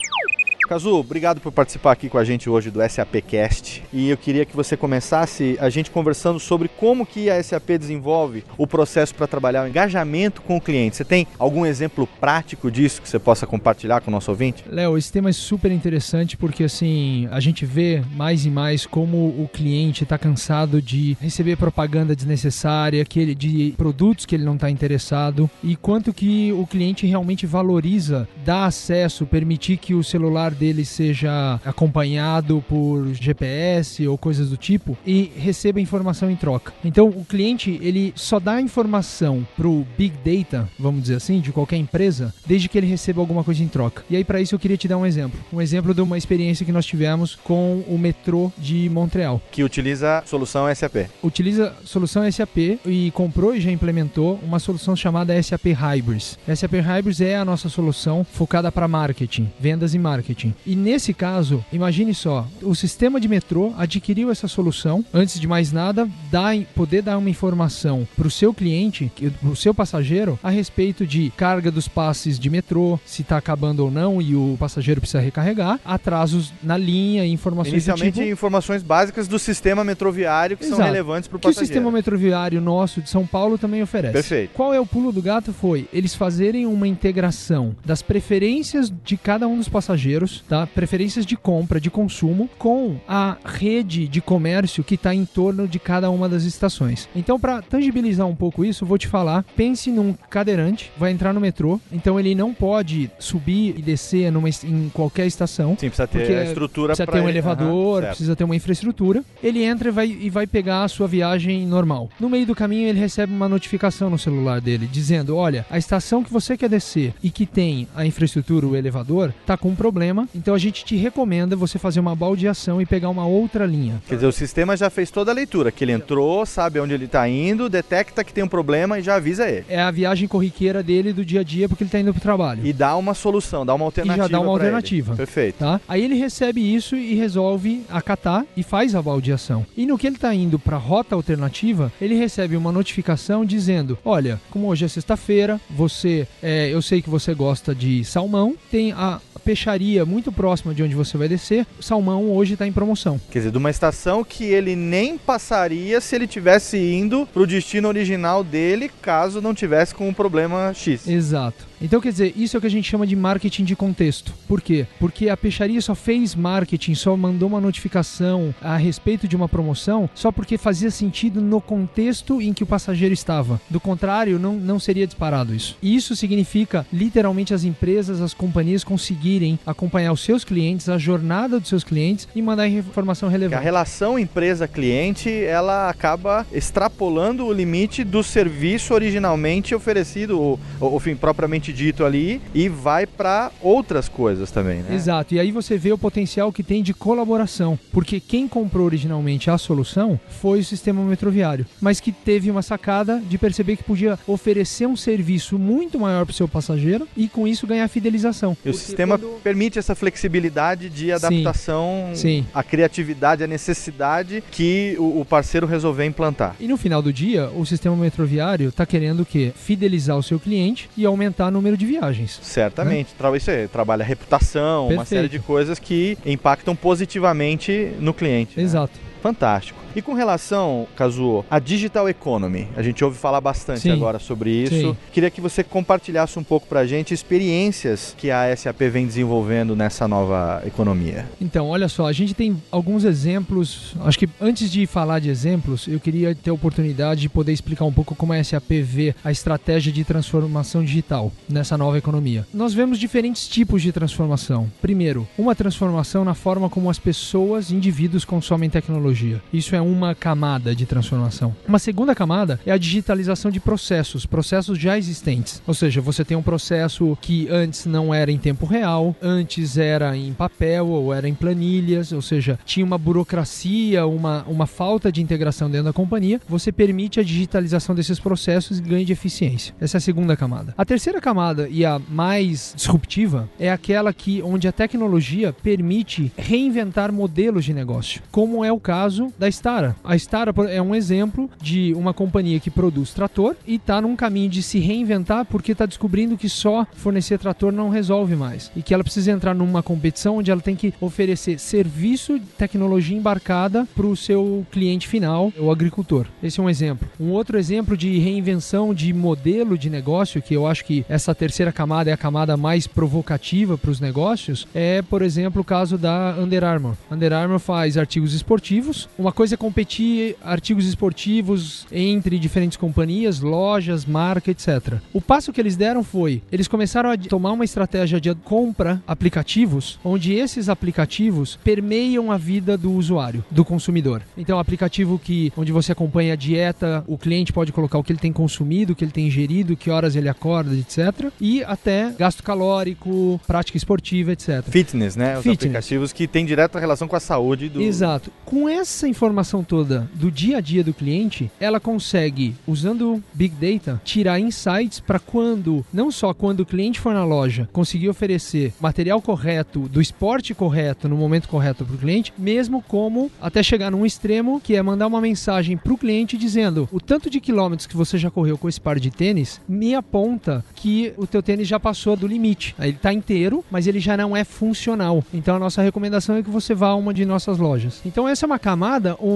Cazu, obrigado por participar aqui com a gente hoje do SAPcast. E eu queria que você começasse a gente conversando sobre como que a SAP desenvolve o processo para trabalhar o engajamento com o cliente. Você tem algum exemplo prático disso que você possa compartilhar com o nosso ouvinte? Léo, esse tema é super interessante porque assim, a gente vê mais e mais como o cliente está cansado de receber propaganda desnecessária, que ele, de produtos que ele não está interessado e quanto que o cliente realmente valoriza dar acesso, permitir que o celular dele seja acompanhado por GPS ou coisas do tipo e receba informação em troca. Então o cliente ele só dá informação pro Big Data, vamos dizer assim, de qualquer empresa, desde que ele receba alguma coisa em troca. E aí para isso eu queria te dar um exemplo, um exemplo de uma experiência que nós tivemos com o metrô de Montreal, que utiliza solução SAP. Utiliza solução SAP e comprou e já implementou uma solução chamada SAP Hybris. SAP Hybris é a nossa solução focada para marketing, vendas e marketing. E nesse caso, imagine só, o sistema de metrô adquiriu essa solução, antes de mais nada, dá, poder dar uma informação para o seu cliente, para o seu passageiro, a respeito de carga dos passes de metrô, se está acabando ou não e o passageiro precisa recarregar, atrasos na linha, informações Inicialmente, tipo... informações básicas do sistema metroviário que Exato. são relevantes para o passageiro. Que o sistema metroviário nosso de São Paulo também oferece. Perfeito. Qual é o pulo do gato? Foi eles fazerem uma integração das preferências de cada um dos passageiros dados, tá? Preferências de compra, de consumo, com a rede de comércio que está em torno de cada uma das estações. Então, para tangibilizar um pouco isso, vou te falar: pense num cadeirante, vai entrar no metrô, então ele não pode subir e descer numa, em qualquer estação. Sim, precisa ter a estrutura Precisa ter um ele. elevador, certo. precisa ter uma infraestrutura. Ele entra e vai, e vai pegar a sua viagem normal. No meio do caminho, ele recebe uma notificação no celular dele dizendo: Olha, a estação que você quer descer e que tem a infraestrutura, o elevador, tá com um problema. Então a gente te recomenda você fazer uma baldeação e pegar uma outra linha. Quer dizer, o sistema já fez toda a leitura, que ele entrou, sabe onde ele está indo, detecta que tem um problema e já avisa ele. É a viagem corriqueira dele do dia a dia porque ele tá indo pro trabalho. E dá uma solução, dá uma alternativa. dá uma pra ele. alternativa. Perfeito. Tá? Aí ele recebe isso e resolve acatar e faz a baldeação. E no que ele está indo para a rota alternativa, ele recebe uma notificação dizendo: Olha, como hoje é sexta-feira, você, é, eu sei que você gosta de salmão, tem a peixaria muito próxima de onde você vai descer. O salmão hoje está em promoção. Quer dizer, de uma estação que ele nem passaria se ele tivesse indo pro destino original dele, caso não tivesse com um problema X. Exato. Então, quer dizer, isso é o que a gente chama de marketing de contexto. Por quê? Porque a peixaria só fez marketing, só mandou uma notificação a respeito de uma promoção só porque fazia sentido no contexto em que o passageiro estava. Do contrário, não, não seria disparado isso. E Isso significa, literalmente, as empresas, as companhias conseguirem acompanhar os seus clientes, a jornada dos seus clientes e mandar informação Que a relevante. relação empresa-cliente, ela acaba extrapolando o limite do serviço originalmente oferecido, ou, ou enfim, propriamente dito ali, e vai para outras coisas também, né? Exato, e aí você vê o potencial que tem de colaboração, porque quem comprou originalmente a solução foi o sistema metroviário, mas que teve uma sacada de perceber que podia oferecer um serviço muito maior para o seu passageiro e com isso ganhar fidelização. E o sistema permite essa flexibilidade de adaptação Sim. à criatividade, à necessidade que o, o parceiro resolveu implantar. E no final do dia, o sistema metroviário está querendo o quê? Fidelizar o seu cliente e aumentar o número de viagens. Certamente. Tra- Isso aí, trabalha a reputação, uma Perfeito. série de coisas que impactam positivamente no cliente. né? Exato. Fantástico. E com relação, Kazuo, à digital economy, a gente ouve falar bastante Sim. agora sobre isso. Sim. Queria que você compartilhasse um pouco pra gente experiências que a SAP vem desenvolvendo nessa nova economia. Então, olha só, a gente tem alguns exemplos. Acho que antes de falar de exemplos, eu queria ter a oportunidade de poder explicar um pouco como a SAP vê a estratégia de transformação digital nessa nova economia. Nós vemos diferentes tipos de transformação. Primeiro, uma transformação na forma como as pessoas, indivíduos consomem tecnologia. Isso é uma camada de transformação. Uma segunda camada é a digitalização de processos, processos já existentes. Ou seja, você tem um processo que antes não era em tempo real, antes era em papel ou era em planilhas, ou seja, tinha uma burocracia, uma, uma falta de integração dentro da companhia. Você permite a digitalização desses processos e ganho de eficiência. Essa é a segunda camada. A terceira camada e a mais disruptiva é aquela que onde a tecnologia permite reinventar modelos de negócio, como é o caso da Stara. A Stara é um exemplo de uma companhia que produz trator e está num caminho de se reinventar porque está descobrindo que só fornecer trator não resolve mais e que ela precisa entrar numa competição onde ela tem que oferecer serviço tecnologia embarcada para o seu cliente final, o agricultor. Esse é um exemplo. Um outro exemplo de reinvenção de modelo de negócio, que eu acho que essa terceira camada é a camada mais provocativa para os negócios, é, por exemplo, o caso da Under Armour. Under Armour faz artigos esportivos. Uma coisa é competir artigos esportivos entre diferentes companhias, lojas, marca, etc. O passo que eles deram foi, eles começaram a tomar uma estratégia de compra aplicativos, onde esses aplicativos permeiam a vida do usuário, do consumidor. Então, aplicativo que onde você acompanha a dieta, o cliente pode colocar o que ele tem consumido, o que ele tem ingerido, que horas ele acorda, etc. E até gasto calórico, prática esportiva, etc. Fitness, né? Os Fitness. aplicativos que têm direta relação com a saúde do. Exato. Com essa informação toda do dia a dia do cliente, ela consegue, usando Big Data, tirar insights para quando, não só quando o cliente for na loja, conseguir oferecer material correto, do esporte correto, no momento correto para o cliente, mesmo como até chegar num extremo que é mandar uma mensagem para o cliente dizendo o tanto de quilômetros que você já correu com esse par de tênis me aponta que o teu tênis já passou do limite. Ele está inteiro, mas ele já não é funcional. Então a nossa recomendação é que você vá a uma de nossas lojas. Então essa é uma camada onde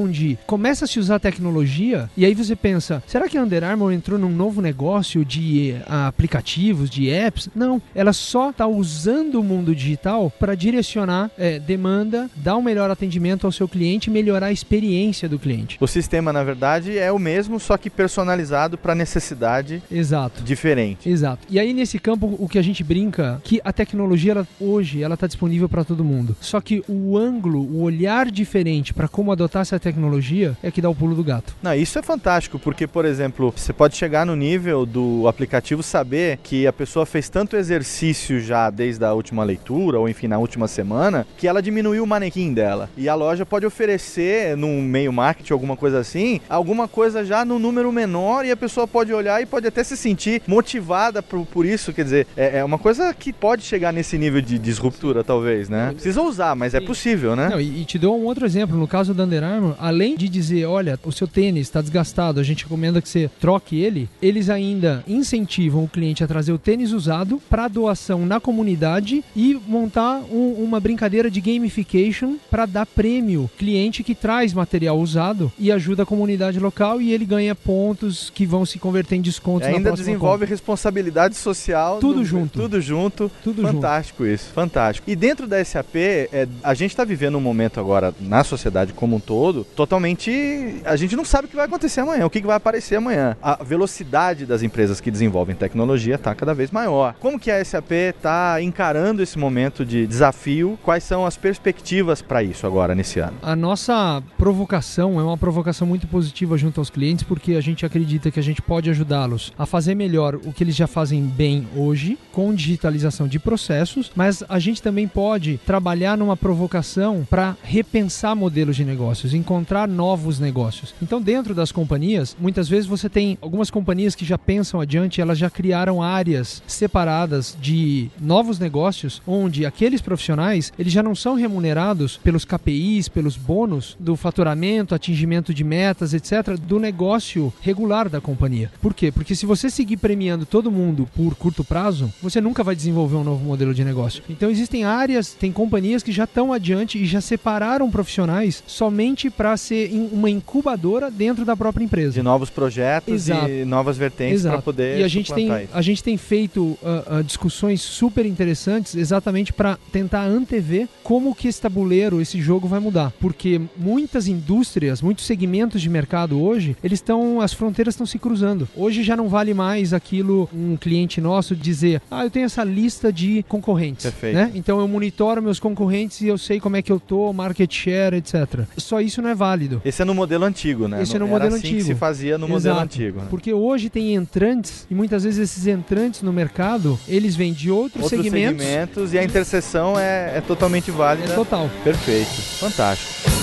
começa a se usar tecnologia e aí você pensa, será que a Under Armour entrou num novo negócio de uh, aplicativos, de apps? Não, ela só está usando o mundo digital para direcionar é, demanda, dar um melhor atendimento ao seu cliente e melhorar a experiência do cliente. O sistema, na verdade, é o mesmo, só que personalizado para necessidade Exato. diferente. Exato. E aí nesse campo o que a gente brinca que a tecnologia ela, hoje ela está disponível para todo mundo. Só que o ângulo, o olhar diferente para como adotar essa tecnologia é que dá o pulo do gato. Não, isso é fantástico, porque por exemplo, você pode chegar no nível do aplicativo saber que a pessoa fez tanto exercício já desde a última leitura ou enfim na última semana que ela diminuiu o manequim dela. E a loja pode oferecer num meio marketing alguma coisa assim, alguma coisa já no número menor e a pessoa pode olhar e pode até se sentir motivada por, por isso, quer dizer, é, é uma coisa que pode chegar nesse nível de disruptura, talvez, né? Precisa usar, mas é possível, né? Não, e, e, te dou um outro exemplo. No caso do Under Armour, além de dizer, olha, o seu tênis está desgastado, a gente recomenda que você troque ele, eles ainda incentivam o cliente a trazer o tênis usado para doação na comunidade e montar um, uma brincadeira de gamification para dar prêmio cliente que traz material usado e ajuda a comunidade local e ele ganha pontos que vão se converter em descontos. É, ainda desenvolve compra. responsabilidade social. Tudo do, junto. Tudo junto. Tudo fantástico junto. isso, fantástico. E dentro da SAP, é, a gente está vivendo um momento agora na sociedade como um todo, totalmente. A gente não sabe o que vai acontecer amanhã, o que vai aparecer amanhã. A velocidade das empresas que desenvolvem tecnologia está cada vez maior. Como que a SAP está encarando esse momento de desafio? Quais são as perspectivas para isso agora nesse ano? A nossa provocação é uma provocação muito positiva junto aos clientes, porque a gente acredita que a gente pode ajudá-los a fazer melhor o que eles já fazem bem hoje, com digitalização de processos, mas a gente também pode trabalhar numa provocação para repensar modelos de negócios, encontrar novos negócios. Então, dentro das companhias, muitas vezes você tem algumas companhias que já pensam adiante, elas já criaram áreas separadas de novos negócios, onde aqueles profissionais eles já não são remunerados pelos KPIs, pelos bônus do faturamento, atingimento de metas, etc., do negócio regular da companhia. Por quê? Porque se você seguir premiando todo mundo por curto prazo, você nunca vai desenvolver um novo modelo de negócio. Então existem áreas, tem companhias que já estão adiante e já separaram profissionais somente para ser uma incubadora dentro da própria empresa. De novos projetos Exato. e novas vertentes para poder E a gente tem isso. a gente tem feito uh, uh, discussões super interessantes exatamente para tentar antever como que esse tabuleiro, esse jogo vai mudar, porque muitas indústrias, muitos segmentos de mercado hoje, eles estão as fronteiras estão se cruzando. Hoje já não vale mais aquilo um cliente nosso dizer: "Ah, eu tenho essa lista de concorrentes", Perfeito. né? Então eu monitoro meus concorrentes e eu sei como é que eu tô, market share, etc. Só isso não é válido. Esse é no modelo antigo, né? Esse é no modelo assim antigo. que se fazia no Exato. modelo antigo. Né? Porque hoje tem entrantes e muitas vezes esses entrantes no mercado, eles vêm de outros, outros segmentos. segmentos e a interseção é, é totalmente válida. Total. Perfeito. Fantástico.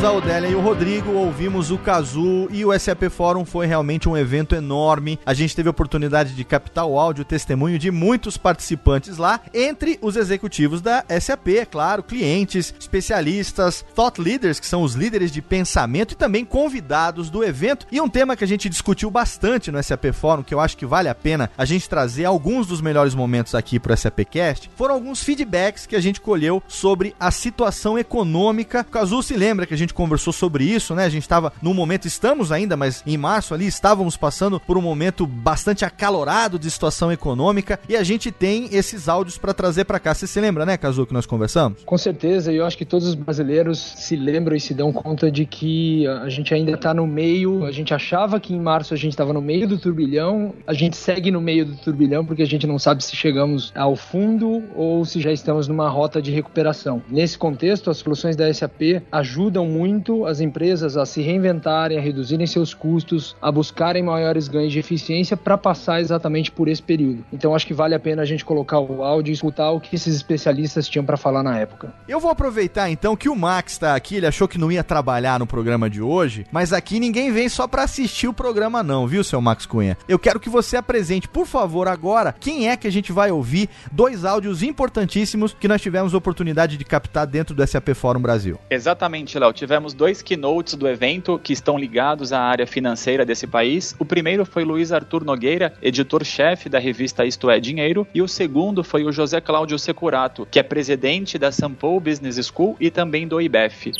Ouvimos a Odélia e o Rodrigo, ouvimos o Cazu e o SAP Fórum foi realmente um evento enorme. A gente teve a oportunidade de captar o áudio, o testemunho de muitos participantes lá, entre os executivos da SAP, é claro, clientes, especialistas, thought leaders, que são os líderes de pensamento e também convidados do evento. E um tema que a gente discutiu bastante no SAP Fórum, que eu acho que vale a pena a gente trazer alguns dos melhores momentos aqui para o SAPcast, foram alguns feedbacks que a gente colheu sobre a situação econômica. O Cazu se lembra que a gente conversou sobre isso, né? A gente estava num momento, estamos ainda, mas em março ali estávamos passando por um momento bastante acalorado de situação econômica e a gente tem esses áudios para trazer para cá. Você se lembra, né, Cazu, que nós conversamos? Com certeza, e eu acho que todos os brasileiros se lembram e se dão conta de que a gente ainda está no meio, a gente achava que em março a gente estava no meio do turbilhão, a gente segue no meio do turbilhão porque a gente não sabe se chegamos ao fundo ou se já estamos numa rota de recuperação. Nesse contexto, as soluções da SAP ajudam muito as empresas a se reinventarem, a reduzirem seus custos, a buscarem maiores ganhos de eficiência para passar exatamente por esse período. Então acho que vale a pena a gente colocar o áudio e escutar o que esses especialistas tinham para falar na época. Eu vou aproveitar então que o Max está aqui, ele achou que não ia trabalhar no programa de hoje, mas aqui ninguém vem só para assistir o programa não, viu, seu Max Cunha? Eu quero que você apresente, por favor, agora, quem é que a gente vai ouvir dois áudios importantíssimos que nós tivemos oportunidade de captar dentro do SAP Fórum Brasil. Exatamente Léo, tivemos dois keynotes do evento que estão ligados à área financeira desse país. O primeiro foi Luiz Arthur Nogueira, editor-chefe da revista Isto é Dinheiro, e o segundo foi o José Cláudio Securato, que é presidente da Sampo Business School e também do IBEF.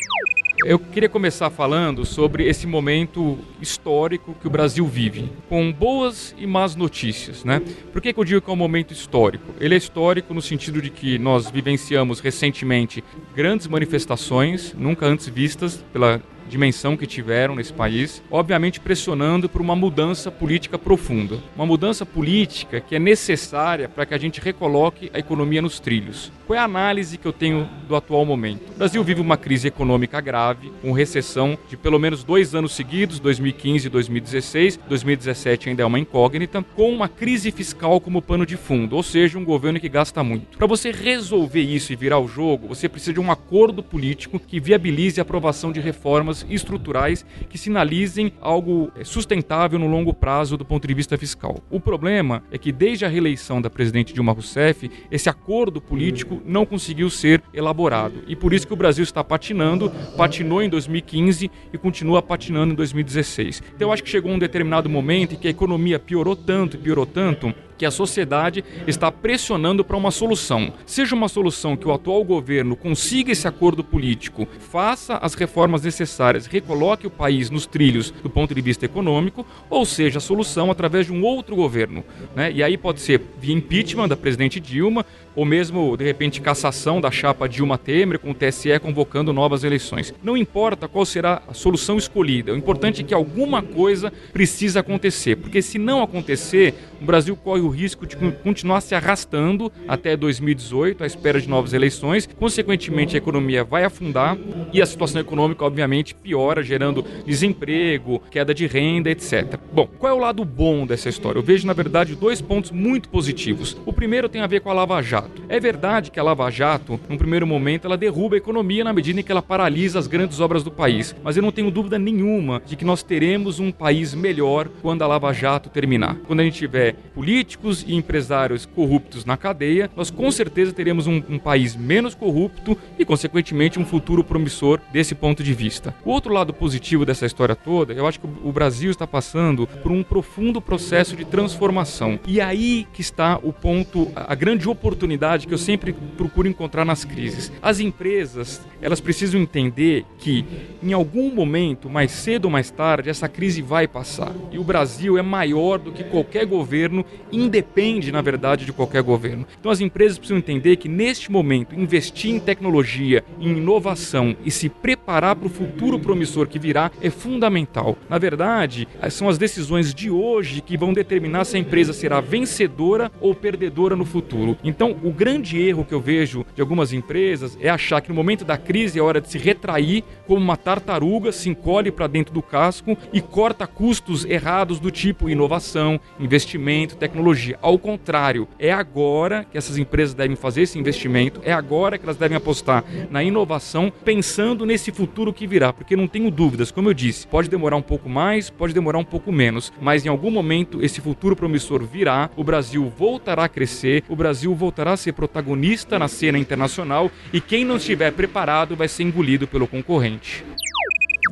Eu queria começar falando sobre esse momento histórico que o Brasil vive, com boas e más notícias, né? Por que, que eu digo que é um momento histórico? Ele é histórico no sentido de que nós vivenciamos recentemente grandes manifestações, nunca antes vistas pela dimensão que tiveram nesse país, obviamente pressionando por uma mudança política profunda. Uma mudança política que é necessária para que a gente recoloque a economia nos trilhos. Qual é a análise que eu tenho do atual momento? O Brasil vive uma crise econômica grave, com recessão de pelo menos dois anos seguidos, 2015 e 2016. 2017 ainda é uma incógnita, com uma crise fiscal como pano de fundo, ou seja, um governo que gasta muito. Para você resolver isso e virar o jogo, você precisa de um acordo político que viabilize a aprovação de reformas estruturais que sinalizem algo eh, sustentável no longo prazo do ponto de vista fiscal. O problema é que desde a reeleição da presidente Dilma Rousseff, esse acordo político não conseguiu ser elaborado. E por isso que o Brasil está patinando, patinou em 2015 e continua patinando em 2016. Então eu acho que chegou um determinado momento em que a economia piorou tanto piorou tanto que a sociedade está pressionando para uma solução. Seja uma solução que o atual governo consiga esse acordo político, faça as reformas necessárias, recoloque o país nos trilhos do ponto de vista econômico, ou seja, a solução através de um outro governo. Né? E aí pode ser via impeachment da presidente Dilma, ou mesmo, de repente, cassação da chapa Dilma Temer, com o TSE convocando novas eleições. Não importa qual será a solução escolhida, o importante é que alguma coisa precisa acontecer, porque se não acontecer, o Brasil corre o risco de continuar se arrastando até 2018, à espera de novas eleições. Consequentemente, a economia vai afundar e a situação econômica, obviamente, piora, gerando desemprego, queda de renda, etc. Bom, qual é o lado bom dessa história? Eu vejo, na verdade, dois pontos muito positivos. O primeiro tem a ver com a Lava Jato. É verdade que a Lava Jato, num primeiro momento, ela derruba a economia na medida em que ela paralisa as grandes obras do país. Mas eu não tenho dúvida nenhuma de que nós teremos um país melhor quando a Lava Jato terminar. Quando a gente tiver políticos e empresários corruptos na cadeia, nós com certeza teremos um, um país menos corrupto e, consequentemente, um futuro promissor desse ponto de vista. O outro lado positivo dessa história toda, eu acho que o Brasil está passando por um profundo processo de transformação. E aí que está o ponto, a grande oportunidade que eu sempre procuro encontrar nas crises. As empresas, elas precisam entender que em algum momento, mais cedo ou mais tarde, essa crise vai passar. E o Brasil é maior do que qualquer governo, independe, na verdade, de qualquer governo. Então as empresas precisam entender que neste momento, investir em tecnologia, em inovação e se preparar para o futuro promissor que virá é fundamental. Na verdade, são as decisões de hoje que vão determinar se a empresa será vencedora ou perdedora no futuro. Então, o grande erro que eu vejo de algumas empresas é achar que no momento da crise é hora de se retrair como uma tartaruga, se encolhe para dentro do casco e corta custos errados do tipo inovação, investimento, tecnologia. Ao contrário, é agora que essas empresas devem fazer esse investimento, é agora que elas devem apostar na inovação, pensando nesse futuro que virá, porque não tenho dúvidas, como eu disse, pode demorar um pouco mais, pode demorar um pouco menos, mas em algum momento esse futuro promissor virá, o Brasil voltará a crescer, o Brasil voltará a ser protagonista na cena internacional e quem não estiver preparado vai ser engolido pelo concorrente.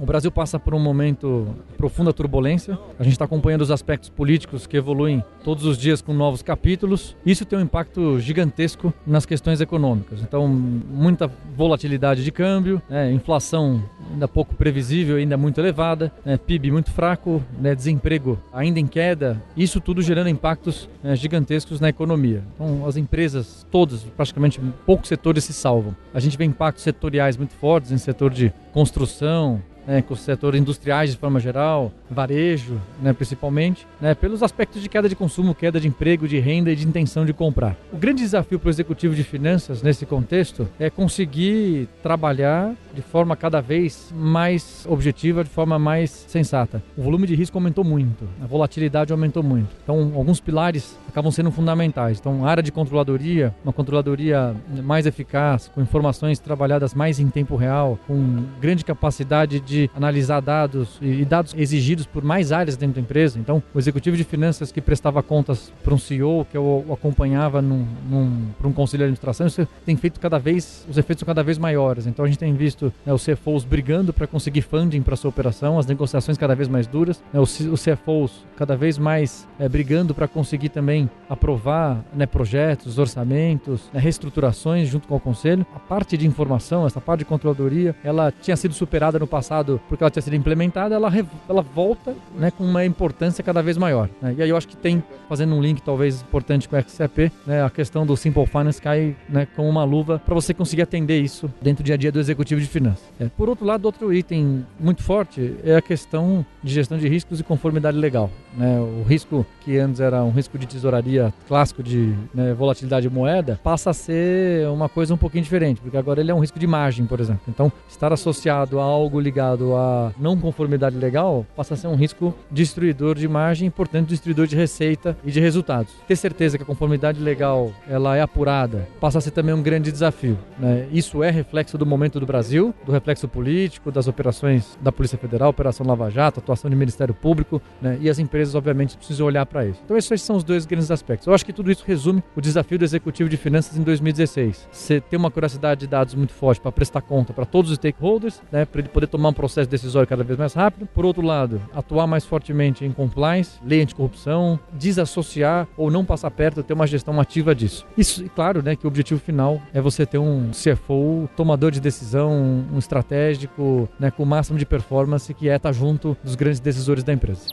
O Brasil passa por um momento de profunda turbulência. A gente está acompanhando os aspectos políticos que evoluem todos os dias com novos capítulos. Isso tem um impacto gigantesco nas questões econômicas. Então, muita volatilidade de câmbio, né, inflação ainda pouco previsível, ainda muito elevada, né, PIB muito fraco, né, desemprego ainda em queda. Isso tudo gerando impactos né, gigantescos na economia. Então, as empresas todas, praticamente poucos setores se salvam. A gente vê impactos setoriais muito fortes em setor de construção, né, com o setor industriais de forma geral, varejo, né, principalmente, né, pelos aspectos de queda de consumo, queda de emprego, de renda e de intenção de comprar. O grande desafio para o executivo de finanças nesse contexto é conseguir trabalhar de forma cada vez mais objetiva, de forma mais sensata. O volume de risco aumentou muito, a volatilidade aumentou muito. Então, alguns pilares acabam sendo fundamentais. Então, área de controladoria, uma controladoria mais eficaz, com informações trabalhadas mais em tempo real, com grande capacidade de analisar dados e dados exigidos por mais áreas dentro da empresa. Então, o executivo de finanças que prestava contas para um CEO, que eu acompanhava num, num, para um conselho de administração, isso tem feito cada vez, os efeitos são cada vez maiores. Então, a gente tem visto momento, né, os CFOs brigando para conseguir funding para sua operação, as negociações cada vez mais duras, né, os CFOs cada vez mais é, brigando para conseguir também aprovar né, projetos, orçamentos, né, reestruturações junto com o conselho. A parte de informação, essa parte de controladoria, ela tinha sido superada no passado porque ela tinha sido implementada, ela, ela volta né, com uma importância cada vez maior. Né? E aí eu acho que tem, fazendo um link talvez importante com o XCP, né, a questão do Simple Finance cai né, com uma luva para você conseguir atender isso dentro do dia a dia do executivo de finanças. É. Por outro lado, outro item muito forte é a questão de gestão de riscos e conformidade legal. Né? O risco que antes era um risco de tesouraria clássico de né, volatilidade de moeda passa a ser uma coisa um pouquinho diferente, porque agora ele é um risco de margem, por exemplo. Então, estar associado a algo ligado a não conformidade legal passa a ser um risco destruidor de margem, portanto, destruidor de receita e de resultados. Ter certeza que a conformidade legal ela é apurada passa a ser também um grande desafio. Né? Isso é reflexo do momento do Brasil, do reflexo político, das operações da Polícia Federal, Operação Lava Jato, atuação do Ministério Público, né? e as empresas, obviamente, precisam olhar para isso. Então, esses são os dois grandes aspectos. Eu acho que tudo isso resume o desafio do executivo de finanças em 2016. Você ter uma curiosidade de dados muito forte para prestar conta para todos os stakeholders, né? para ele poder tomar um processo decisório cada vez mais rápido. Por outro lado, atuar mais fortemente em compliance, lei anticorrupção, desassociar ou não passar perto, ter uma gestão ativa disso. Isso, e claro, né, que o objetivo final é você ter um CFO tomador de decisão, um estratégico, né, com o máximo de performance, que é estar junto dos grandes decisores da empresa.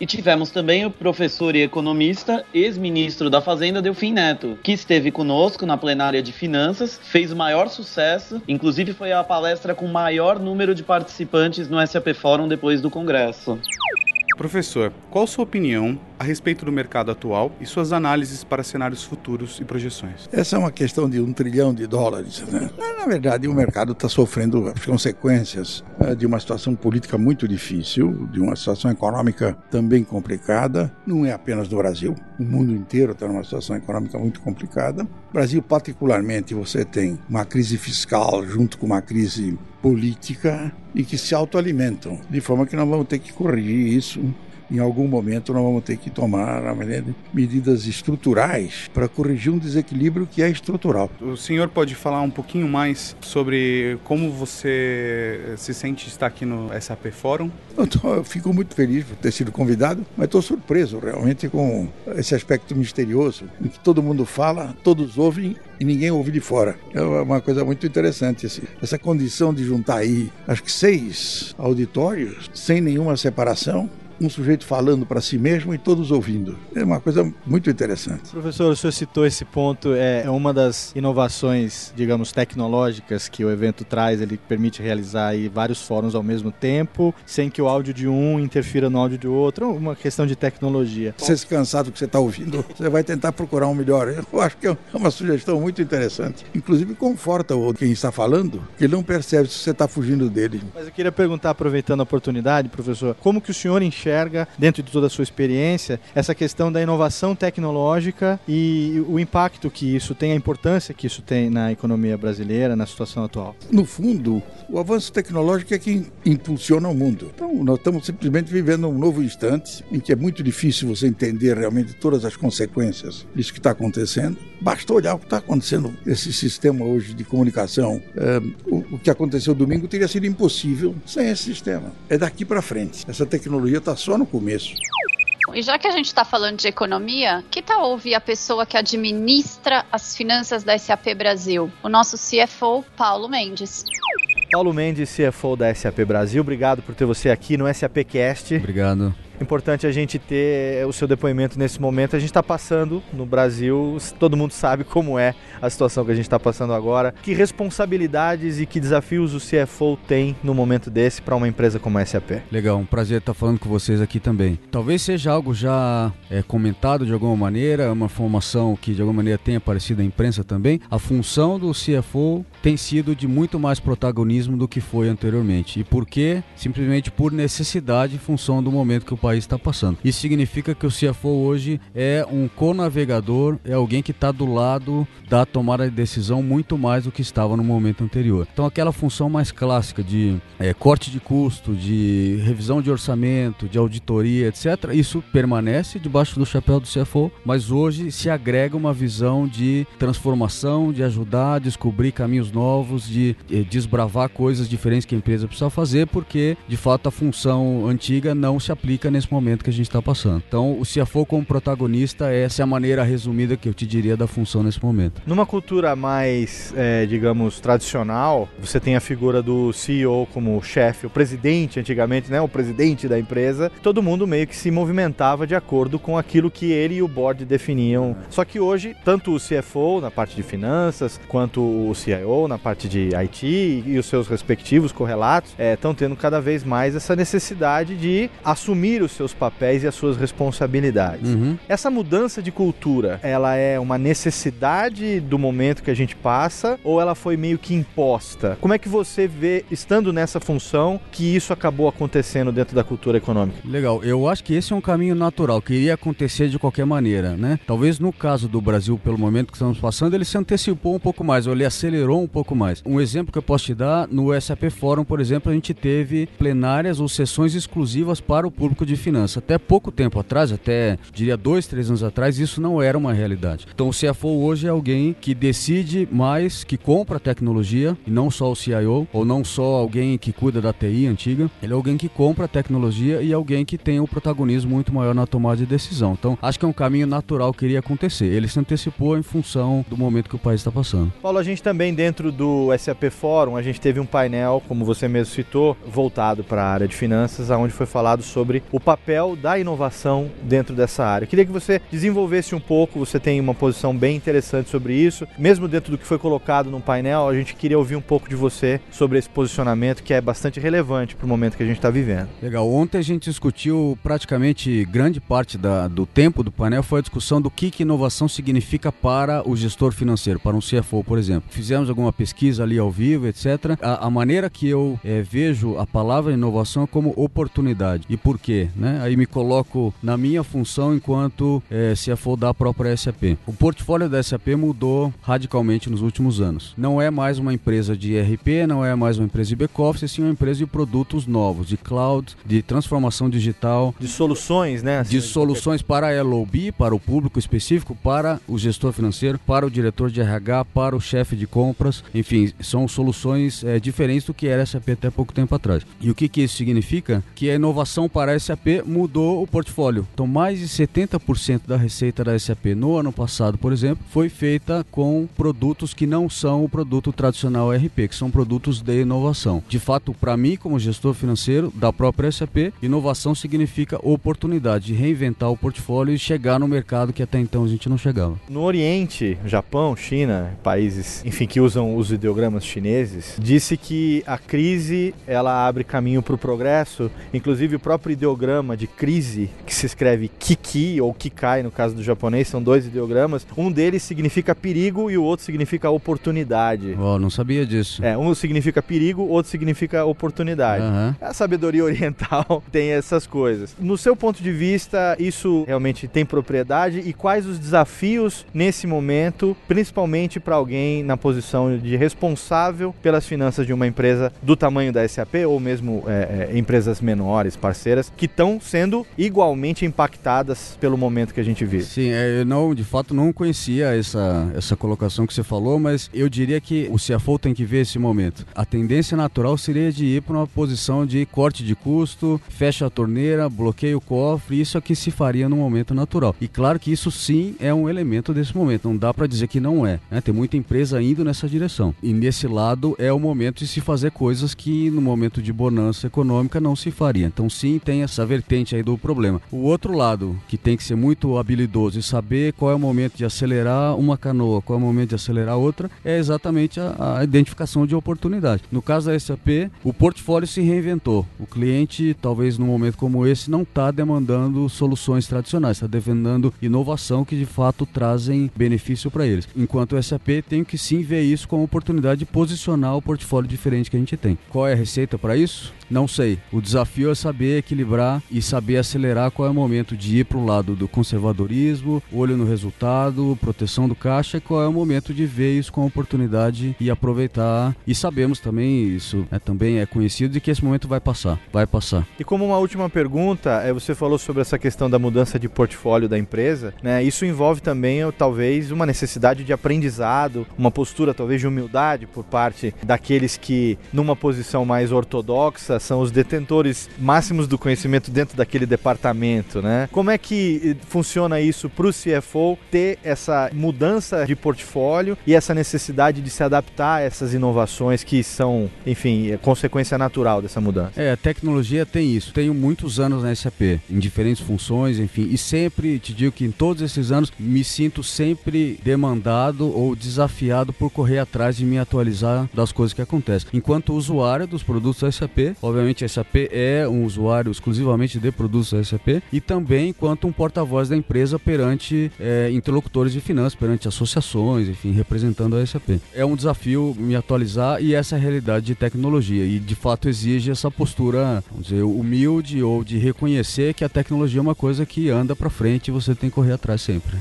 E tivemos também o professor e economista, ex-ministro da Fazenda, Delfim Neto, que esteve conosco na plenária de finanças, fez o maior sucesso, inclusive foi a palestra com maior número de participantes no SAP Fórum depois do Congresso. Professor, qual sua opinião a respeito do mercado atual e suas análises para cenários futuros e projeções? Essa é uma questão de um trilhão de dólares. Né? Na verdade, o mercado está sofrendo as consequências eh, de uma situação política muito difícil, de uma situação econômica também complicada. Não é apenas no Brasil, o mundo inteiro está numa situação econômica muito complicada. Brasil, particularmente, você tem uma crise fiscal junto com uma crise política e que se autoalimentam, de forma que nós vamos ter que corrigir isso em algum momento nós vamos ter que tomar medidas estruturais para corrigir um desequilíbrio que é estrutural. O senhor pode falar um pouquinho mais sobre como você se sente estar aqui no SAP Fórum? Eu, tô, eu fico muito feliz por ter sido convidado, mas estou surpreso realmente com esse aspecto misterioso, em que todo mundo fala, todos ouvem e ninguém ouve de fora. É uma coisa muito interessante esse, essa condição de juntar aí, acho que seis auditórios, sem nenhuma separação, um sujeito falando para si mesmo e todos ouvindo. É uma coisa muito interessante. Professor, o senhor citou esse ponto, é, é uma das inovações, digamos, tecnológicas que o evento traz, ele permite realizar vários fóruns ao mesmo tempo, sem que o áudio de um interfira no áudio de outro, uma questão de tecnologia. Você se cansado do que você está ouvindo, você vai tentar procurar um melhor. Eu acho que é uma sugestão muito interessante. Inclusive conforta o quem está falando, que ele não percebe se você está fugindo dele. Mas eu queria perguntar, aproveitando a oportunidade, professor, como que o senhor enxerga enxerga, dentro de toda a sua experiência, essa questão da inovação tecnológica e o impacto que isso tem, a importância que isso tem na economia brasileira, na situação atual? No fundo, o avanço tecnológico é quem impulsiona o mundo. Então, nós estamos simplesmente vivendo um novo instante em que é muito difícil você entender realmente todas as consequências disso que está acontecendo. Basta olhar o que está acontecendo nesse sistema hoje de comunicação. É, o, o que aconteceu domingo teria sido impossível sem esse sistema. É daqui para frente. Essa tecnologia está só no começo. E já que a gente está falando de economia, que tal ouvir a pessoa que administra as finanças da SAP Brasil? O nosso CFO, Paulo Mendes. Paulo Mendes, CFO da SAP Brasil, obrigado por ter você aqui no SAPcast. Obrigado importante a gente ter o seu depoimento nesse momento. A gente está passando no Brasil, todo mundo sabe como é a situação que a gente está passando agora. Que responsabilidades e que desafios o CFO tem no momento desse para uma empresa como a SAP? Legal, um prazer estar falando com vocês aqui também. Talvez seja algo já é, comentado de alguma maneira, uma informação que de alguma maneira tenha aparecido na imprensa também. A função do CFO tem sido de muito mais protagonismo do que foi anteriormente. E por quê? Simplesmente por necessidade em função do momento que o país está passando. Isso significa que o CFO hoje é um co-navegador, é alguém que está do lado da tomada de decisão muito mais do que estava no momento anterior. Então aquela função mais clássica de é, corte de custo, de revisão de orçamento, de auditoria, etc., isso permanece debaixo do chapéu do CFO, mas hoje se agrega uma visão de transformação, de ajudar a descobrir caminhos novos, de eh, desbravar coisas diferentes que a empresa precisa fazer, porque de fato a função antiga não se aplica nesse momento que a gente está passando. Então, o CFO como protagonista, essa é a maneira resumida que eu te diria da função nesse momento. Numa cultura mais, é, digamos, tradicional, você tem a figura do CEO como chefe, o presidente antigamente, né? O presidente da empresa. Todo mundo meio que se movimentava de acordo com aquilo que ele e o board definiam. Só que hoje, tanto o CFO na parte de finanças, quanto o CIO na parte de IT e os seus respectivos correlatos, estão é, tendo cada vez mais essa necessidade de assumir os seus papéis e as suas responsabilidades. Uhum. Essa mudança de cultura, ela é uma necessidade do momento que a gente passa ou ela foi meio que imposta? Como é que você vê, estando nessa função, que isso acabou acontecendo dentro da cultura econômica? Legal, eu acho que esse é um caminho natural, que iria acontecer de qualquer maneira, né? Talvez no caso do Brasil, pelo momento que estamos passando, ele se antecipou um pouco mais, ou ele acelerou um pouco mais. Um exemplo que eu posso te dar, no SAP Fórum, por exemplo, a gente teve plenárias ou sessões exclusivas para o público de finanças. Até pouco tempo atrás, até diria dois, três anos atrás, isso não era uma realidade. Então o CFO hoje é alguém que decide mais, que compra tecnologia, e não só o CIO, ou não só alguém que cuida da TI antiga. Ele é alguém que compra tecnologia e alguém que tem um protagonismo muito maior na tomada de decisão. Então acho que é um caminho natural que iria acontecer. Ele se antecipou em função do momento que o país está passando. Paulo, a gente também dentro do SAP Fórum, a gente teve um painel, como você mesmo citou, voltado para a área de finanças, onde foi falado sobre o papel da inovação dentro dessa área. Eu queria que você desenvolvesse um pouco, você tem uma posição bem interessante sobre isso, mesmo dentro do que foi colocado no painel, a gente queria ouvir um pouco de você sobre esse posicionamento que é bastante relevante para o momento que a gente está vivendo. Legal, ontem a gente discutiu praticamente grande parte da, do tempo do painel foi a discussão do que, que inovação significa para o gestor financeiro, para um CFO, por exemplo. Fizemos alguma pesquisa ali ao vivo, etc. A, a maneira que eu é, vejo a palavra inovação é como oportunidade. E por quê? Né? Aí me coloco na minha função enquanto é, CFO da própria SAP. O portfólio da SAP mudou radicalmente nos últimos anos. Não é mais uma empresa de ERP, não é mais uma empresa de back-office, sim uma empresa de produtos novos, de cloud, de transformação digital. De soluções, né? Assim, de soluções para a LOB, para o público específico, para o gestor financeiro, para o diretor de RH, para o chefe de compras. Enfim, são soluções é, diferentes do que era a SAP até pouco tempo atrás. E o que, que isso significa? Que a inovação para a SAP mudou o portfólio. Então, mais de 70% da receita da SAP no ano passado, por exemplo, foi feita com produtos que não são o produto tradicional RP, que são produtos de inovação. De fato, para mim, como gestor financeiro da própria SAP, inovação significa oportunidade de reinventar o portfólio e chegar no mercado que até então a gente não chegava. No Oriente, Japão, China, países, enfim, que usam os ideogramas chineses, disse que a crise ela abre caminho para o progresso. Inclusive o próprio ideograma de crise, que se escreve Kiki ou Kikai no caso do japonês, são dois ideogramas. Um deles significa perigo e o outro significa oportunidade. Oh, não sabia disso. É, um significa perigo, outro significa oportunidade. Uhum. A sabedoria oriental tem essas coisas. No seu ponto de vista, isso realmente tem propriedade e quais os desafios nesse momento, principalmente para alguém na posição de responsável pelas finanças de uma empresa do tamanho da SAP ou mesmo é, é, empresas menores, parceiras, que estão sendo igualmente impactadas pelo momento que a gente vive. Sim, é, eu não, de fato não conhecia essa, essa colocação que você falou, mas eu diria que o CFO tem que ver esse momento. A tendência natural seria de ir para uma posição de corte de custo, fecha a torneira, bloqueia o cofre, isso é que se faria no momento natural. E claro que isso sim é um elemento desse momento, não dá para dizer que não é. Né? Tem muita empresa indo nessa direção. E nesse lado é o momento de se fazer coisas que no momento de bonança econômica não se faria. Então sim tem essa vertente aí do problema. O outro lado, que tem que ser muito habilidoso e saber qual é o momento de acelerar uma canoa, qual é o momento de acelerar outra, é exatamente a, a identificação de oportunidade. No caso da SAP, o portfólio se reinventou. O cliente, talvez num momento como esse, não está demandando soluções tradicionais, está demandando inovação que de fato trazem benefício para eles. Enquanto o SAP tem que sim ver isso como oportunidade de posicionar o portfólio diferente que a gente tem. Qual é a receita para isso? Não sei. O desafio é saber equilibrar e saber acelerar qual é o momento de ir para o lado do conservadorismo, olho no resultado, proteção do caixa, e qual é o momento de ver isso com oportunidade e aproveitar. E sabemos também, isso é, também é conhecido, de que esse momento vai passar, vai passar. E como uma última pergunta, é, você falou sobre essa questão da mudança de portfólio da empresa, né? Isso envolve também, talvez, uma necessidade de aprendizado, uma postura talvez de humildade por parte daqueles que, numa posição mais ortodoxa, são os detentores máximos do conhecimento dentro daquele departamento, né? Como é que eh, funciona isso para o CFO ter essa mudança de portfólio e essa necessidade de se adaptar a essas inovações que são, enfim, é consequência natural dessa mudança? É, a tecnologia tem isso. Tenho muitos anos na SAP, em diferentes funções, enfim, e sempre te digo que em todos esses anos me sinto sempre demandado ou desafiado por correr atrás de me atualizar das coisas que acontecem. Enquanto usuário dos produtos da SAP, obviamente a SAP é um usuário exclusivamente de produtos da SAP e também enquanto um porta-voz da empresa perante é, interlocutores de finanças, perante associações, enfim, representando a SAP. É um desafio me atualizar e essa é a realidade de tecnologia e de fato exige essa postura, vamos dizer, humilde ou de reconhecer que a tecnologia é uma coisa que anda para frente e você tem que correr atrás sempre.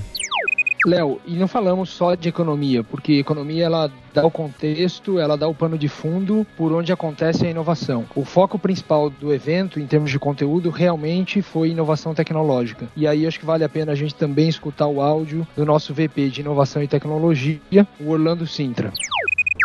Léo, e não falamos só de economia, porque economia ela dá o contexto, ela dá o pano de fundo por onde acontece a inovação. O foco principal do evento, em termos de conteúdo, realmente foi inovação tecnológica. E aí acho que vale a pena a gente também escutar o áudio do nosso VP de Inovação e Tecnologia, o Orlando Sintra.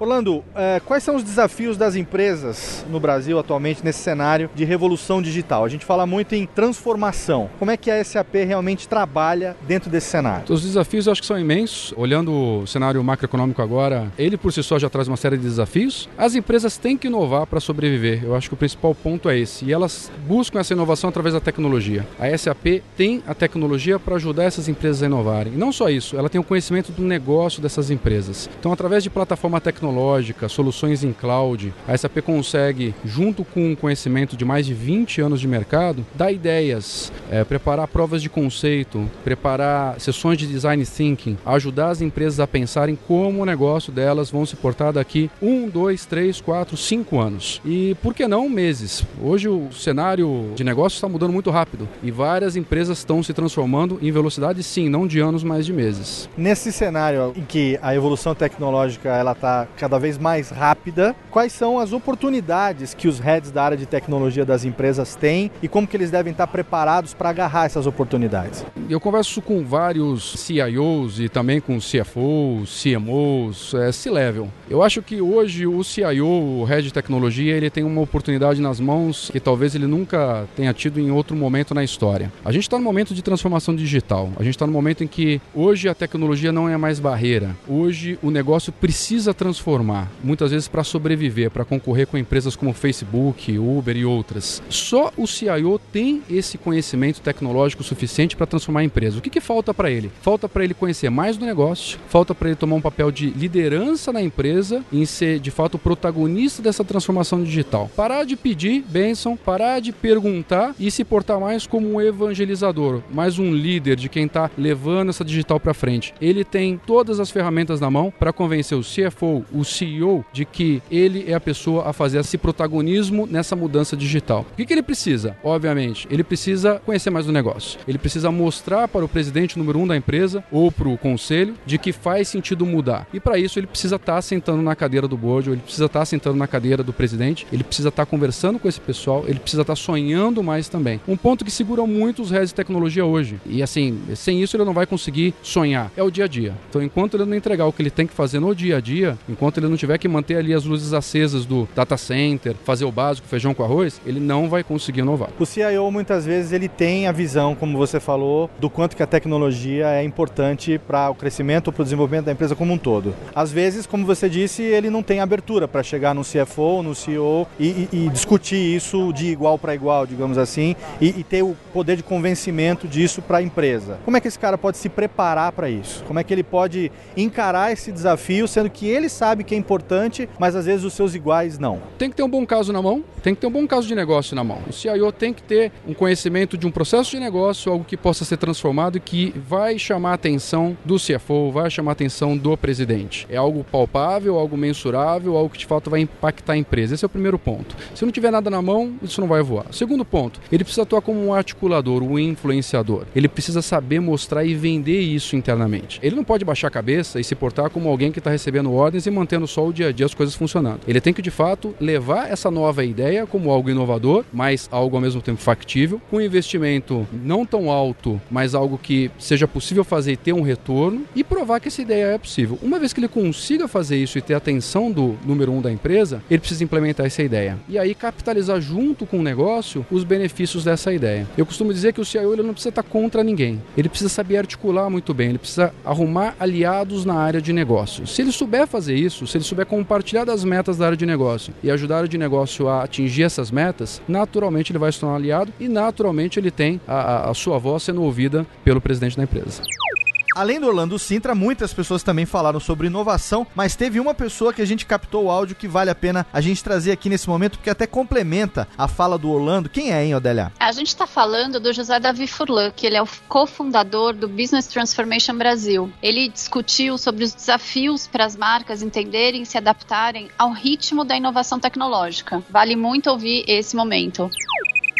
Orlando, é, quais são os desafios das empresas no Brasil atualmente nesse cenário de revolução digital? A gente fala muito em transformação. Como é que a SAP realmente trabalha dentro desse cenário? Os desafios eu acho que são imensos. Olhando o cenário macroeconômico agora, ele por si só já traz uma série de desafios. As empresas têm que inovar para sobreviver. Eu acho que o principal ponto é esse. E elas buscam essa inovação através da tecnologia. A SAP tem a tecnologia para ajudar essas empresas a inovarem. E não só isso, ela tem o conhecimento do negócio dessas empresas. Então, através de plataforma tecnológica, tecnológica, soluções em cloud, a SAP consegue, junto com um conhecimento de mais de 20 anos de mercado, dar ideias, é, preparar provas de conceito, preparar sessões de design thinking, ajudar as empresas a pensarem como o negócio delas vão se portar daqui um, dois, três, quatro, cinco anos. E por que não meses? Hoje o cenário de negócio está mudando muito rápido e várias empresas estão se transformando em velocidade, sim, não de anos, mas de meses. Nesse cenário em que a evolução tecnológica ela está cada vez mais rápida, quais são as oportunidades que os heads da área de tecnologia das empresas têm e como que eles devem estar preparados para agarrar essas oportunidades? Eu converso com vários CIOs e também com CFOs, CMOs, é, C-level. Eu acho que hoje o CIO, o head de tecnologia, ele tem uma oportunidade nas mãos que talvez ele nunca tenha tido em outro momento na história. A gente está no momento de transformação digital. A gente está no momento em que hoje a tecnologia não é mais barreira. Hoje o negócio precisa transformar transformar, muitas vezes para sobreviver, para concorrer com empresas como Facebook, Uber e outras. Só o CIO tem esse conhecimento tecnológico suficiente para transformar a empresa. O que, que falta para ele? Falta para ele conhecer mais do negócio, falta para ele tomar um papel de liderança na empresa, em ser de fato o protagonista dessa transformação digital. Parar de pedir bênção, parar de perguntar e se portar mais como um evangelizador, mais um líder de quem está levando essa digital para frente. Ele tem todas as ferramentas na mão para convencer o CFO, o CEO de que ele é a pessoa a fazer esse protagonismo nessa mudança digital. O que, que ele precisa? Obviamente, ele precisa conhecer mais do negócio. Ele precisa mostrar para o presidente número um da empresa ou para o conselho de que faz sentido mudar. E para isso ele precisa estar tá sentando na cadeira do board, ele precisa estar tá sentando na cadeira do presidente, ele precisa estar tá conversando com esse pessoal, ele precisa estar sonhando mais também. Um ponto que segura muito os heads de tecnologia hoje. E assim, sem isso ele não vai conseguir sonhar. É o dia a dia. Então, enquanto ele não entregar o que ele tem que fazer no dia a dia, enquanto ele não tiver que manter ali as luzes acesas do data center, fazer o básico, feijão com arroz, ele não vai conseguir inovar. O CIO muitas vezes ele tem a visão, como você falou, do quanto que a tecnologia é importante para o crescimento ou para o desenvolvimento da empresa como um todo. Às vezes, como você disse, ele não tem abertura para chegar no CFO, no CEO e, e, e discutir isso de igual para igual, digamos assim, e, e ter o poder de convencimento disso para a empresa. Como é que esse cara pode se preparar para isso? Como é que ele pode encarar esse desafio, sendo que ele sabe sabe que é importante, mas às vezes os seus iguais não. Tem que ter um bom caso na mão, tem que ter um bom caso de negócio na mão. O CIO tem que ter um conhecimento de um processo de negócio, algo que possa ser transformado e que vai chamar a atenção do CFO, vai chamar a atenção do presidente. É algo palpável, algo mensurável, algo que de fato vai impactar a empresa. Esse é o primeiro ponto. Se não tiver nada na mão, isso não vai voar. Segundo ponto, ele precisa atuar como um articulador, um influenciador. Ele precisa saber mostrar e vender isso internamente. Ele não pode baixar a cabeça e se portar como alguém que está recebendo ordens e mantendo só o dia a dia as coisas funcionando. Ele tem que de fato levar essa nova ideia como algo inovador, mas algo ao mesmo tempo factível, com investimento não tão alto, mas algo que seja possível fazer e ter um retorno e provar que essa ideia é possível. Uma vez que ele consiga fazer isso e ter a atenção do número um da empresa, ele precisa implementar essa ideia. E aí capitalizar junto com o negócio os benefícios dessa ideia. Eu costumo dizer que o CIO ele não precisa estar contra ninguém. Ele precisa saber articular muito bem, ele precisa arrumar aliados na área de negócio. Se ele souber fazer isso, se ele souber compartilhar das metas da área de negócio e ajudar a área de negócio a atingir essas metas, naturalmente ele vai se tornar aliado e naturalmente ele tem a, a sua voz sendo ouvida pelo presidente da empresa. Além do Orlando Sintra, muitas pessoas também falaram sobre inovação, mas teve uma pessoa que a gente captou o áudio que vale a pena a gente trazer aqui nesse momento, porque até complementa a fala do Orlando. Quem é, hein, Odélia? A gente está falando do José Davi Furlan, que ele é o cofundador do Business Transformation Brasil. Ele discutiu sobre os desafios para as marcas entenderem e se adaptarem ao ritmo da inovação tecnológica. Vale muito ouvir esse momento.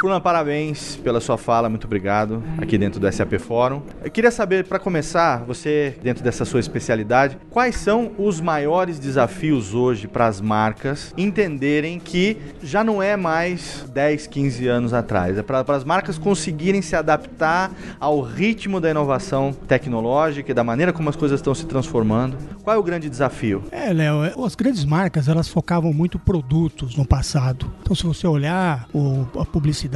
Furlan, parabéns pela sua fala, muito obrigado aqui dentro do SAP Fórum. Eu queria saber, para começar, você, dentro dessa sua especialidade, quais são os maiores desafios hoje para as marcas entenderem que já não é mais 10, 15 anos atrás, é para as marcas conseguirem se adaptar ao ritmo da inovação tecnológica e da maneira como as coisas estão se transformando. Qual é o grande desafio? É, Léo, as grandes marcas elas focavam muito produtos no passado. Então, se você olhar o, a publicidade,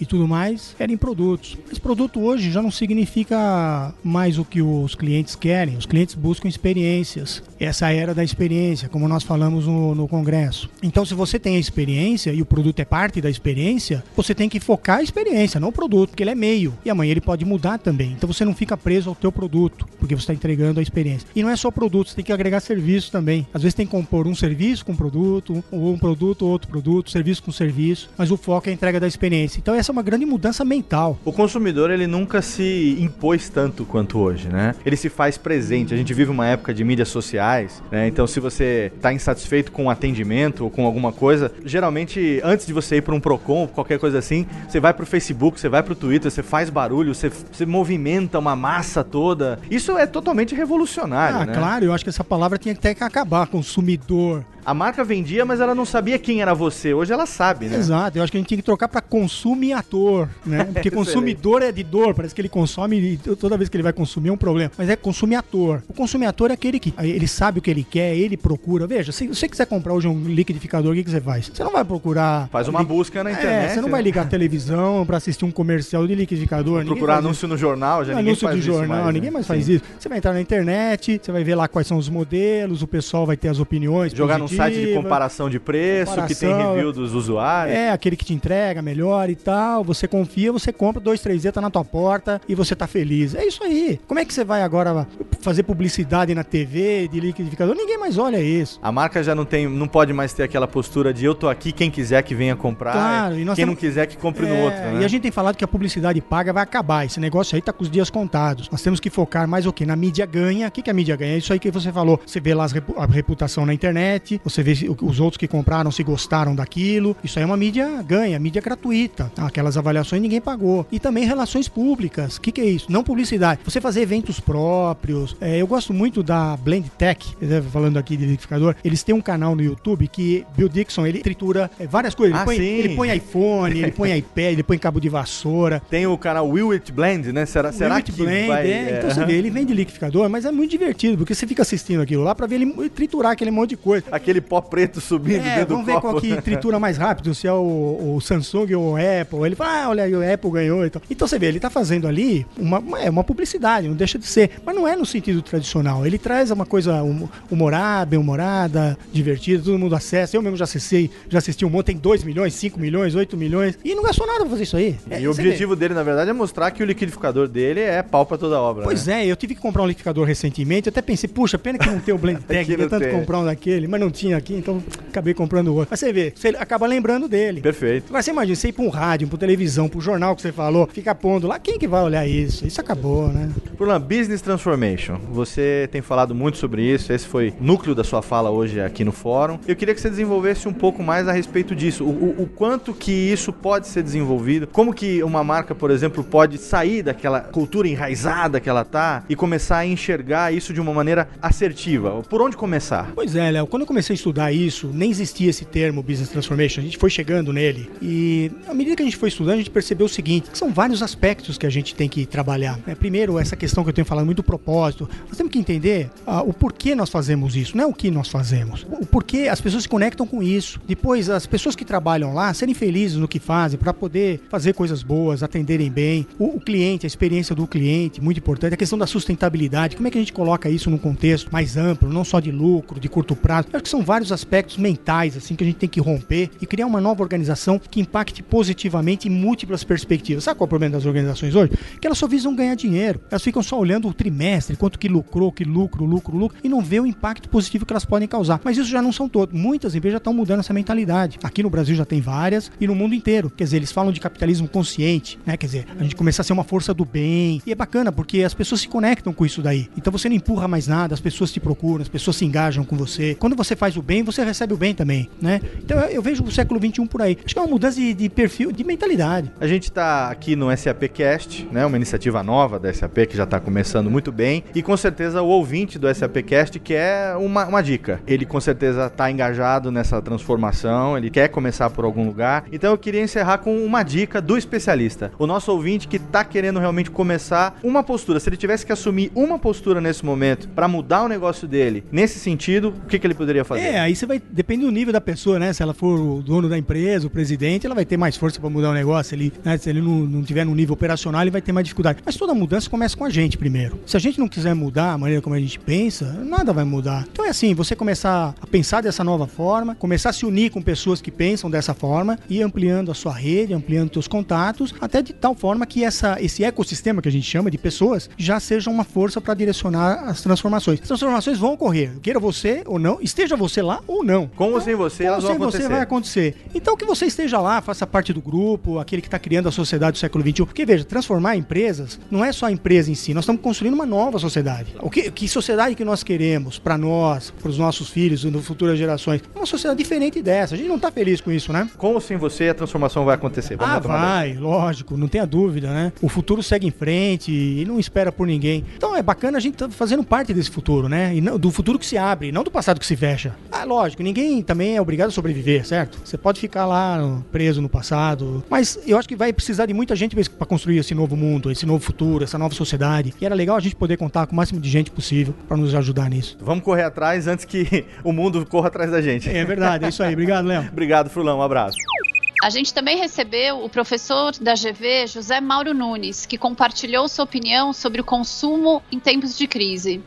e tudo mais, era em produtos. Esse produto hoje já não significa mais o que os clientes querem. Os clientes buscam experiências. Essa era da experiência, como nós falamos no, no congresso. Então, se você tem a experiência e o produto é parte da experiência, você tem que focar a experiência, não o produto, porque ele é meio. E amanhã ele pode mudar também. Então, você não fica preso ao teu produto, porque você está entregando a experiência. E não é só produto, você tem que agregar serviço também. Às vezes tem que compor um serviço com produto, ou um produto, outro produto, serviço com serviço, mas o foco é a entrega da experiência. Então essa é uma grande mudança mental. O consumidor ele nunca se impôs tanto quanto hoje, né? Ele se faz presente. A gente vive uma época de mídias sociais, né? Então se você está insatisfeito com o atendimento ou com alguma coisa, geralmente antes de você ir para um Procon, qualquer coisa assim, você vai para o Facebook, você vai para o Twitter, você faz barulho, você, você movimenta uma massa toda. Isso é totalmente revolucionário, ah, né? claro, eu acho que essa palavra tinha que ter que acabar, consumidor. A marca vendia, mas ela não sabia quem era você. Hoje ela sabe, né? Exato, eu acho que a gente tinha que trocar para consumiator, né? Porque consumidor é de dor, parece que ele consome e toda vez que ele vai consumir é um problema. Mas é consumiator. O consumiator é aquele que ele sabe o que ele quer, ele procura. Veja, se você quiser comprar hoje um liquidificador, o que, que você faz? Você não vai procurar. Faz uma busca na internet. É, você não vai ligar a televisão para assistir um comercial de liquidificador. Procurar anúncio isso. no jornal, já anúncio ninguém faz de jornal, mais, né? ninguém mais faz Sim. isso. Você vai entrar na internet, você vai ver lá quais são os modelos, o pessoal vai ter as opiniões. Jogar num site de comparação de preço, comparação, que tem review dos usuários. É, aquele que te entrega melhor e tal. Você confia, você compra, dois, três dias, tá na tua porta e você tá feliz. É isso aí. Como é que você vai agora fazer publicidade na TV de liquidificador? Ninguém mais olha isso. A marca já não tem, não pode mais ter aquela postura de eu tô aqui, quem quiser que venha comprar. Claro, quem temos... não quiser que compre é, no outro. Né? E a gente tem falado que a publicidade paga vai acabar. Esse negócio aí tá com os dias contados. Nós temos que focar mais o quê? Na mídia ganha. O que, que a mídia ganha? É isso aí que você falou. Você vê lá a reputação na internet, você vê os outros que compraram se gostaram daquilo. Isso aí é uma mídia ganha, mídia gratuita. Aquelas avaliações ninguém pagou. E também relações públicas. O que, que é isso? Não publicidade. Você fazer eventos próprios. É, eu gosto muito da Blend Tech, falando aqui de liquidificador. Eles têm um canal no YouTube que Bill Dixon ele tritura é, várias coisas. Ele, ah, põe, ele põe iPhone, ele põe iPad, ele põe cabo de vassoura. Tem o canal Will It Blend, né? Será, será Will que Blend, vai... É. Então você vê, ele vende liquidificador, mas é muito divertido, porque você fica assistindo aquilo lá pra ver ele triturar aquele monte de coisa. Aquele aquele pó preto subindo É, dentro vamos do ver copo. qual que tritura mais rápido, se é o, o Samsung ou o Apple. Ele fala, ah, olha aí, o Apple ganhou e tal. Então você vê, ele tá fazendo ali uma, uma- é uma publicidade, não deixa de ser. Mas não é no sentido tradicional. Ele traz uma coisa hum- humorada, bem humorada, divertida, todo mundo acessa. Eu mesmo já acessei, já assisti um monte, tem 2 milhões, 5 milhões, 8 milhões. E não gastou nada pra fazer isso aí. É, E o você vê. objetivo dele, na verdade, é mostrar que o liquidificador dele é pau pra toda obra. Pois né? é, eu tive que comprar um liquidificador recentemente. Eu até pensei, puxa, pena que não tem o Blend Tech, não tanto tem. comprar um daquele, mas não tinha aqui, então acabei comprando outro. Mas você vê, você acaba lembrando dele. Perfeito. Agora você imagina, você ir pra um rádio, pra televisão, pro jornal que você falou, fica pondo lá, quem que vai olhar isso? Isso acabou, né? Furlan, Business Transformation. Você tem falado muito sobre isso, esse foi o núcleo da sua fala hoje aqui no fórum. Eu queria que você desenvolvesse um pouco mais a respeito disso. O, o- o quanto que isso pode ser desenvolvido, como que uma marca, por exemplo, pode sair daquela cultura enraizada que ela tá e começar a enxergar isso de uma maneira assertiva. Por onde começar? Pois é, Léo, quando eu comecei a estudar isso, nem existia esse termo Business Transformation, a gente foi chegando nele. E à medida que a gente foi estudando, a gente percebeu o seguinte, são vários aspectos que a gente tem que trabalhar. né? Primeiro, essa questão que eu tenho falado muito do propósito. Nós temos que entender ah, o porquê nós fazemos isso, não é o que nós fazemos. O porquê as pessoas se conectam com isso. Depois, as pessoas que trabalham lá serem felizes no que fazem, para poder fazer coisas boas, atenderem bem. O, o cliente, a experiência do cliente, muito importante. A questão da sustentabilidade, como é que a gente coloca isso num contexto mais amplo, não só de lucro, de curto prazo. Eu acho que são vários aspectos mentais assim que a gente tem que romper e criar uma nova organização que impacte positivamente em múltiplas perspectivas. Sabe qual é o problema das organizações hoje? Que elas só visam ganhar dinheiro. Elas ficam só olhando o trimestre, quanto que lucrou, que lucro, lucro, lucro, e não vê o impacto positivo que elas podem causar. Mas isso já não são todos. Muitas empresas já estão mudando essa mentalidade. Aqui no Brasil já tem várias e no mundo inteiro. Quer dizer, eles falam de capitalismo consciente, né? Quer dizer, a gente começar a ser uma força do bem. E é bacana porque as pessoas se conectam com isso daí. Então você não empurra mais nada, as pessoas te procuram, as pessoas se engajam com você. Quando você faz o bem, você recebe o bem também, né? Então eu, vejo o século XXI por aí. Acho que é uma mudança de, de perfil, de mentalidade. A gente está aqui no SAP Cast, né, uma iniciativa nova da SAP que já está começando muito bem e com certeza o ouvinte do SAP Cast quer uma, uma dica. Ele com certeza está engajado nessa transformação, ele quer começar por algum lugar. Então eu queria encerrar com uma dica do especialista. O nosso ouvinte que está querendo realmente começar uma postura. Se ele tivesse que assumir uma postura nesse momento para mudar o negócio dele, nesse sentido, o que, que ele poderia fazer? É, aí você vai. Depende do nível da pessoa, né? Se ela for o dono da empresa, o presidente, ela vai ter mais força para mudar o negócio. Ele, né? Se ele não, não tiver no nível operacional, ele vai ter mais dificuldade. Mas toda mudança começa com a gente primeiro. Se a gente não quiser mudar a maneira como a gente pensa, nada vai mudar. Então é assim, você começar a pensar dessa nova forma, começar a se unir com pessoas que pensam dessa forma e ampliando a sua rede, ampliando seus contatos, até de tal forma que essa, esse ecossistema que a gente chama de pessoas já seja uma força para direcionar as transformações. As transformações vão ocorrer, queira você ou não, esteja você lá ou não. Com ou sem você, elas Com vão sem você acontecer. vai acontecer. Então que você esteja lá, faça parte do grupo, aquele que está criando a sociedade do século XXI. Porque veja, transformar empresas não é só a empresa em si, nós estamos construindo uma nova sociedade. O que, que sociedade que nós queremos para nós, para os nossos filhos nas futuras gerações? Uma sociedade diferente dessa. A gente não está feliz com isso, né? Com ou sem você, a transformação vai acontecer. Vamos ah, vai, lógico, não tenha dúvida, né? O futuro segue em frente e não espera por ninguém. Então é bacana a gente tá fazendo parte desse futuro, né? E não- do futuro que se abre, não do passado que se fecha. Ah, lógico, ninguém também é obrigado a sobreviver, certo? Você pode ficar lá preso no passado, mas eu acho que vai precisar de muita gente para construir esse novo mundo, esse novo futuro, essa nova sociedade. E era legal a gente poder contar com o máximo de gente possível para nos ajudar nisso. Vamos correr atrás antes que o mundo corra atrás da gente. É verdade, é isso aí. Obrigado, Léo. Obrigado, Fulão. Um abraço. A gente também recebeu o professor da GV, José Mauro Nunes, que compartilhou sua opinião sobre o consumo em tempos de crise.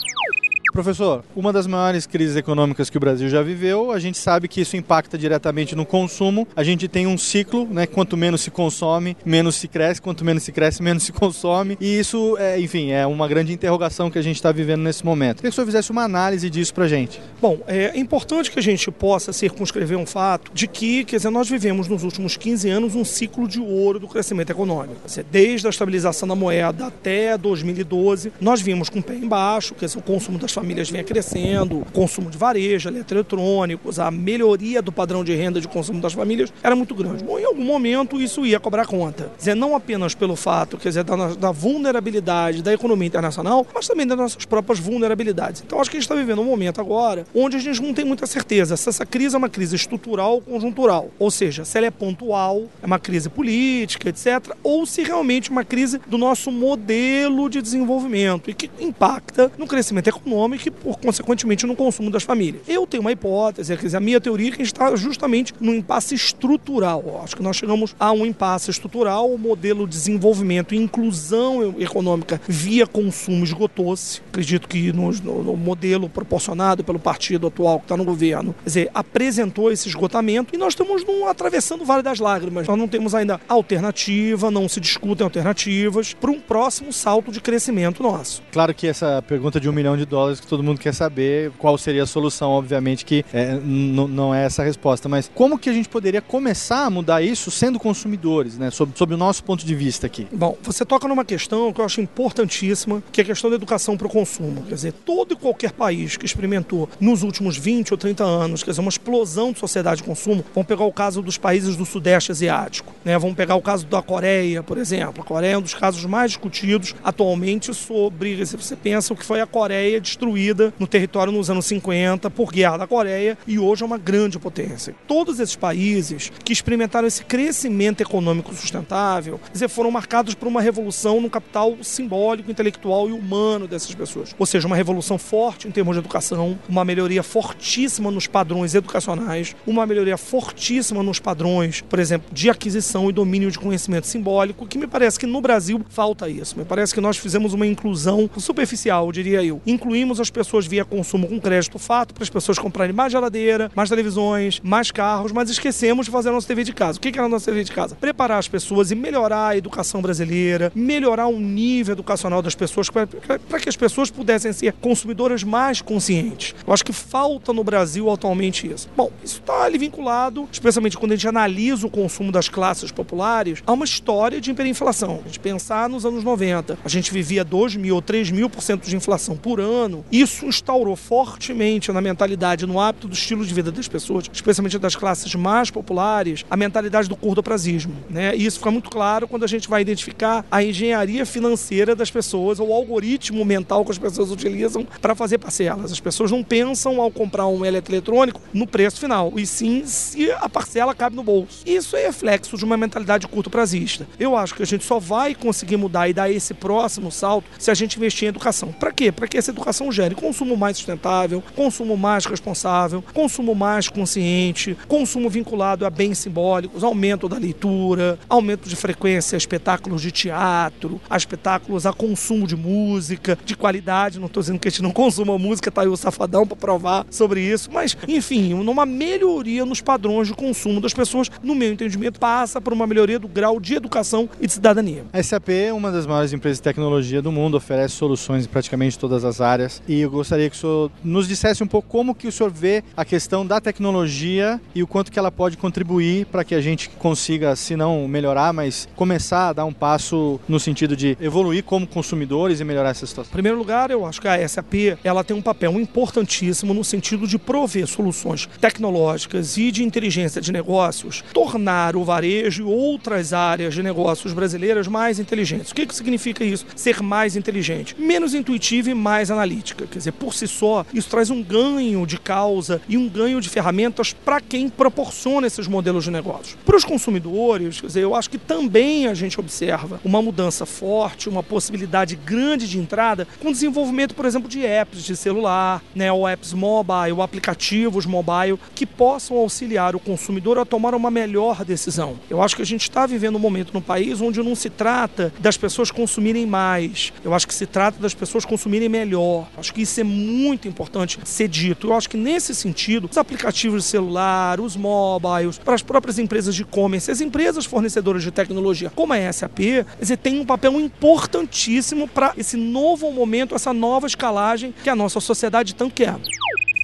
Professor, uma das maiores crises econômicas que o Brasil já viveu, a gente sabe que isso impacta diretamente no consumo. A gente tem um ciclo, né? Quanto menos se consome, menos se cresce, quanto menos se cresce, menos se consome. E isso, é, enfim, é uma grande interrogação que a gente está vivendo nesse momento. Queria que o senhor fizesse uma análise disso pra gente. Bom, é importante que a gente possa circunscrever um fato de que, quer dizer, nós vivemos nos últimos 15 anos um ciclo de ouro do crescimento econômico. Desde a estabilização da moeda até 2012, nós vimos com o pé embaixo, quer dizer, o consumo das famílias vinha crescendo, consumo de varejo, eletroeletrônicos, a melhoria do padrão de renda de consumo das famílias era muito grande. Bom, em algum momento isso ia cobrar conta. Quer dizer, não apenas pelo fato, quer dizer, da, da vulnerabilidade da economia internacional, mas também das nossas próprias vulnerabilidades. Então acho que a gente está vivendo um momento agora onde a gente não tem muita certeza se essa crise é uma crise estrutural ou conjuntural. Ou seja, se ela é pontual, é uma crise política, etc., ou se realmente é uma crise do nosso modelo de desenvolvimento e que impacta no crescimento econômico e, por consequentemente, no consumo das famílias. Eu tenho uma hipótese, quer dizer, a minha teoria é que a gente está justamente num impasse estrutural. Acho que nós chegamos a um impasse estrutural, o modelo de desenvolvimento e inclusão econômica via consumo esgotou-se. Acredito que no, no, no, modelo proporcionado pelo partido atual que está no governo, quer dizer, apresentou esse esgotamento e nós estamos num, atravessando o Vale das Lágrimas. Nós não temos ainda alternativa, não se discutem alternativas para um próximo salto de crescimento nosso. Claro que essa pergunta de um milhão de dólares que todo mundo quer saber qual seria a solução, obviamente que é, não é essa a resposta, mas como que a gente poderia começar a mudar isso sendo consumidores, né, sob, sob o nosso ponto de vista aqui? Bom, você toca numa questão que eu acho importantíssima, que é a questão da educação para o consumo. Quer dizer, todo e qualquer país que experimentou nos últimos 20 ou 30 anos, quer dizer, uma explosão de sociedade de consumo, vamos pegar o caso dos países do Sudeste Asiático, né, vamos pegar o caso da Coreia, por exemplo. A Coreia é um dos casos mais discutidos atualmente sobre, se você pensa o que foi a Coreia destruída no território nos anos 50 por guerra da Coreia e hoje é uma grande potência. Todos esses países que experimentaram esse crescimento econômico sustentável, dizer, foram marcados por uma revolução no capital simbólico, intelectual e humano dessas pessoas. Ou seja, uma revolução forte em termos de educação, uma melhoria fortíssima nos padrões educacionais, uma melhoria fortíssima nos padrões, por exemplo, de aquisição e domínio de conhecimento simbólico, que me parece que no Brasil falta isso. Me parece que nós fizemos uma inclusão superficial, diria eu. Incluímos as pessoas via consumo com crédito fato para as pessoas comprarem mais geladeira, mais televisões, mais carros, mas esquecemos de fazer a nossa TV de casa. O que era a nossa TV de casa? Preparar as pessoas e melhorar a educação brasileira, melhorar o nível educacional das pessoas para que as pessoas pudessem ser consumidoras mais conscientes. Eu acho que falta no Brasil atualmente isso. Bom, isso está ali vinculado, especialmente quando a gente analisa o consumo das classes populares, a uma história de hiperinflação. A gente pensar nos anos 90, a gente vivia 2 mil ou 3 mil por cento de inflação por ano. Isso instaurou fortemente na mentalidade, no hábito do estilo de vida das pessoas, especialmente das classes mais populares, a mentalidade do curdoprazismo. Né? E isso fica muito claro quando a gente vai identificar a engenharia financeira das pessoas, ou o algoritmo mental que as pessoas utilizam para fazer parcelas. As pessoas não pensam ao comprar um eletroeletrônico no preço final, e sim se a parcela cabe no bolso. Isso é reflexo de uma mentalidade curto-prazista. Eu acho que a gente só vai conseguir mudar e dar esse próximo salto se a gente investir em educação. Para quê? Para que essa educação gere consumo mais sustentável, consumo mais responsável, consumo mais consciente, consumo vinculado a bens simbólicos, aumento da leitura, aumento de frequência a espetáculos de teatro, a espetáculos a consumo de música, de qualidade. Não estou dizendo que a gente não consuma música, tá aí o safadão para provar sobre isso, mas enfim, numa melhoria nos padrões de consumo das pessoas, no meu entendimento, passa por uma melhoria do grau de educação e de cidadania. A SAP é uma das maiores empresas de tecnologia do mundo, oferece soluções em praticamente todas as áreas e eu gostaria que o senhor nos dissesse um pouco como que o senhor vê a questão da tecnologia e o quanto que ela pode contribuir para que a gente consiga, se não melhorar, mas começar a dar um passo no sentido de evoluir como consumidores e melhorar essa situação. Em primeiro lugar, eu acho que a SAP ela tem um papel importantíssimo no sentido de prover soluções tecnológicas e de inteligência de negócios, tornar o varejo e outras áreas de negócios brasileiras mais inteligentes. O que, que significa isso? Ser mais inteligente, menos intuitiva e mais analítica. Quer dizer, por si só, isso traz um ganho de causa e um ganho de ferramentas para quem proporciona esses modelos de negócios. Para os consumidores, quer dizer, eu acho que também a gente observa uma mudança forte, uma possibilidade grande de entrada com o desenvolvimento, por exemplo, de apps de celular, né, ou apps mobile, aplicativos mobile que possam auxiliar o consumidor a tomar uma melhor decisão. Eu acho que a gente está vivendo um momento no país onde não se trata das pessoas consumirem mais, eu acho que se trata das pessoas consumirem melhor. Acho que isso é muito importante ser dito. Eu acho que nesse sentido, os aplicativos de celular, os mobiles, para as próprias empresas de e-commerce, as empresas fornecedoras de tecnologia, como a SAP, dizer, tem um papel importantíssimo para esse novo momento, essa nova escalagem que a nossa sociedade tanto quer.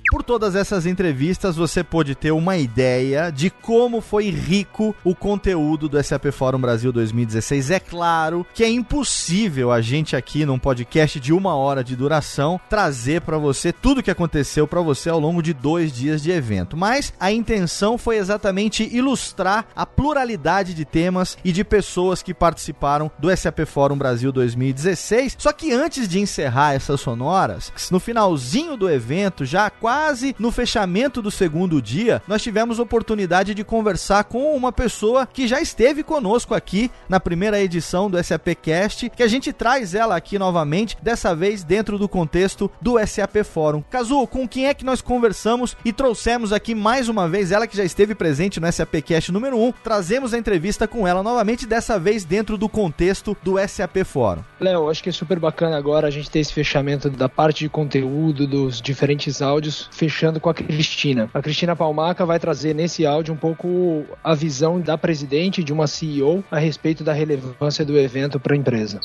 Por todas essas entrevistas, você pôde ter uma ideia de como foi rico o conteúdo do SAP Fórum Brasil 2016. É claro que é impossível a gente aqui num podcast de uma hora de duração trazer para você tudo o que aconteceu para você ao longo de dois dias de evento. Mas a intenção foi exatamente ilustrar a pluralidade de temas e de pessoas que participaram do SAP Fórum Brasil 2016. Só que antes de encerrar essas sonoras, no finalzinho do evento, já quase quase no fechamento do segundo dia, nós tivemos oportunidade de conversar com uma pessoa que já esteve conosco aqui na primeira edição do SAP Cast, que a gente traz ela aqui novamente, dessa vez dentro do contexto do SAP Fórum. Cazu, com quem é que nós conversamos e trouxemos aqui mais uma vez ela que já esteve presente no SAP Cast número 1, trazemos a entrevista com ela novamente, dessa vez dentro do contexto do SAP Fórum. Léo, acho que é super bacana agora a gente ter esse fechamento da parte de conteúdo, dos diferentes áudios, fechando com a Cristina. A Cristina Palmaca vai trazer nesse áudio um pouco a visão da presidente de uma CEO a respeito da relevância do evento para a empresa.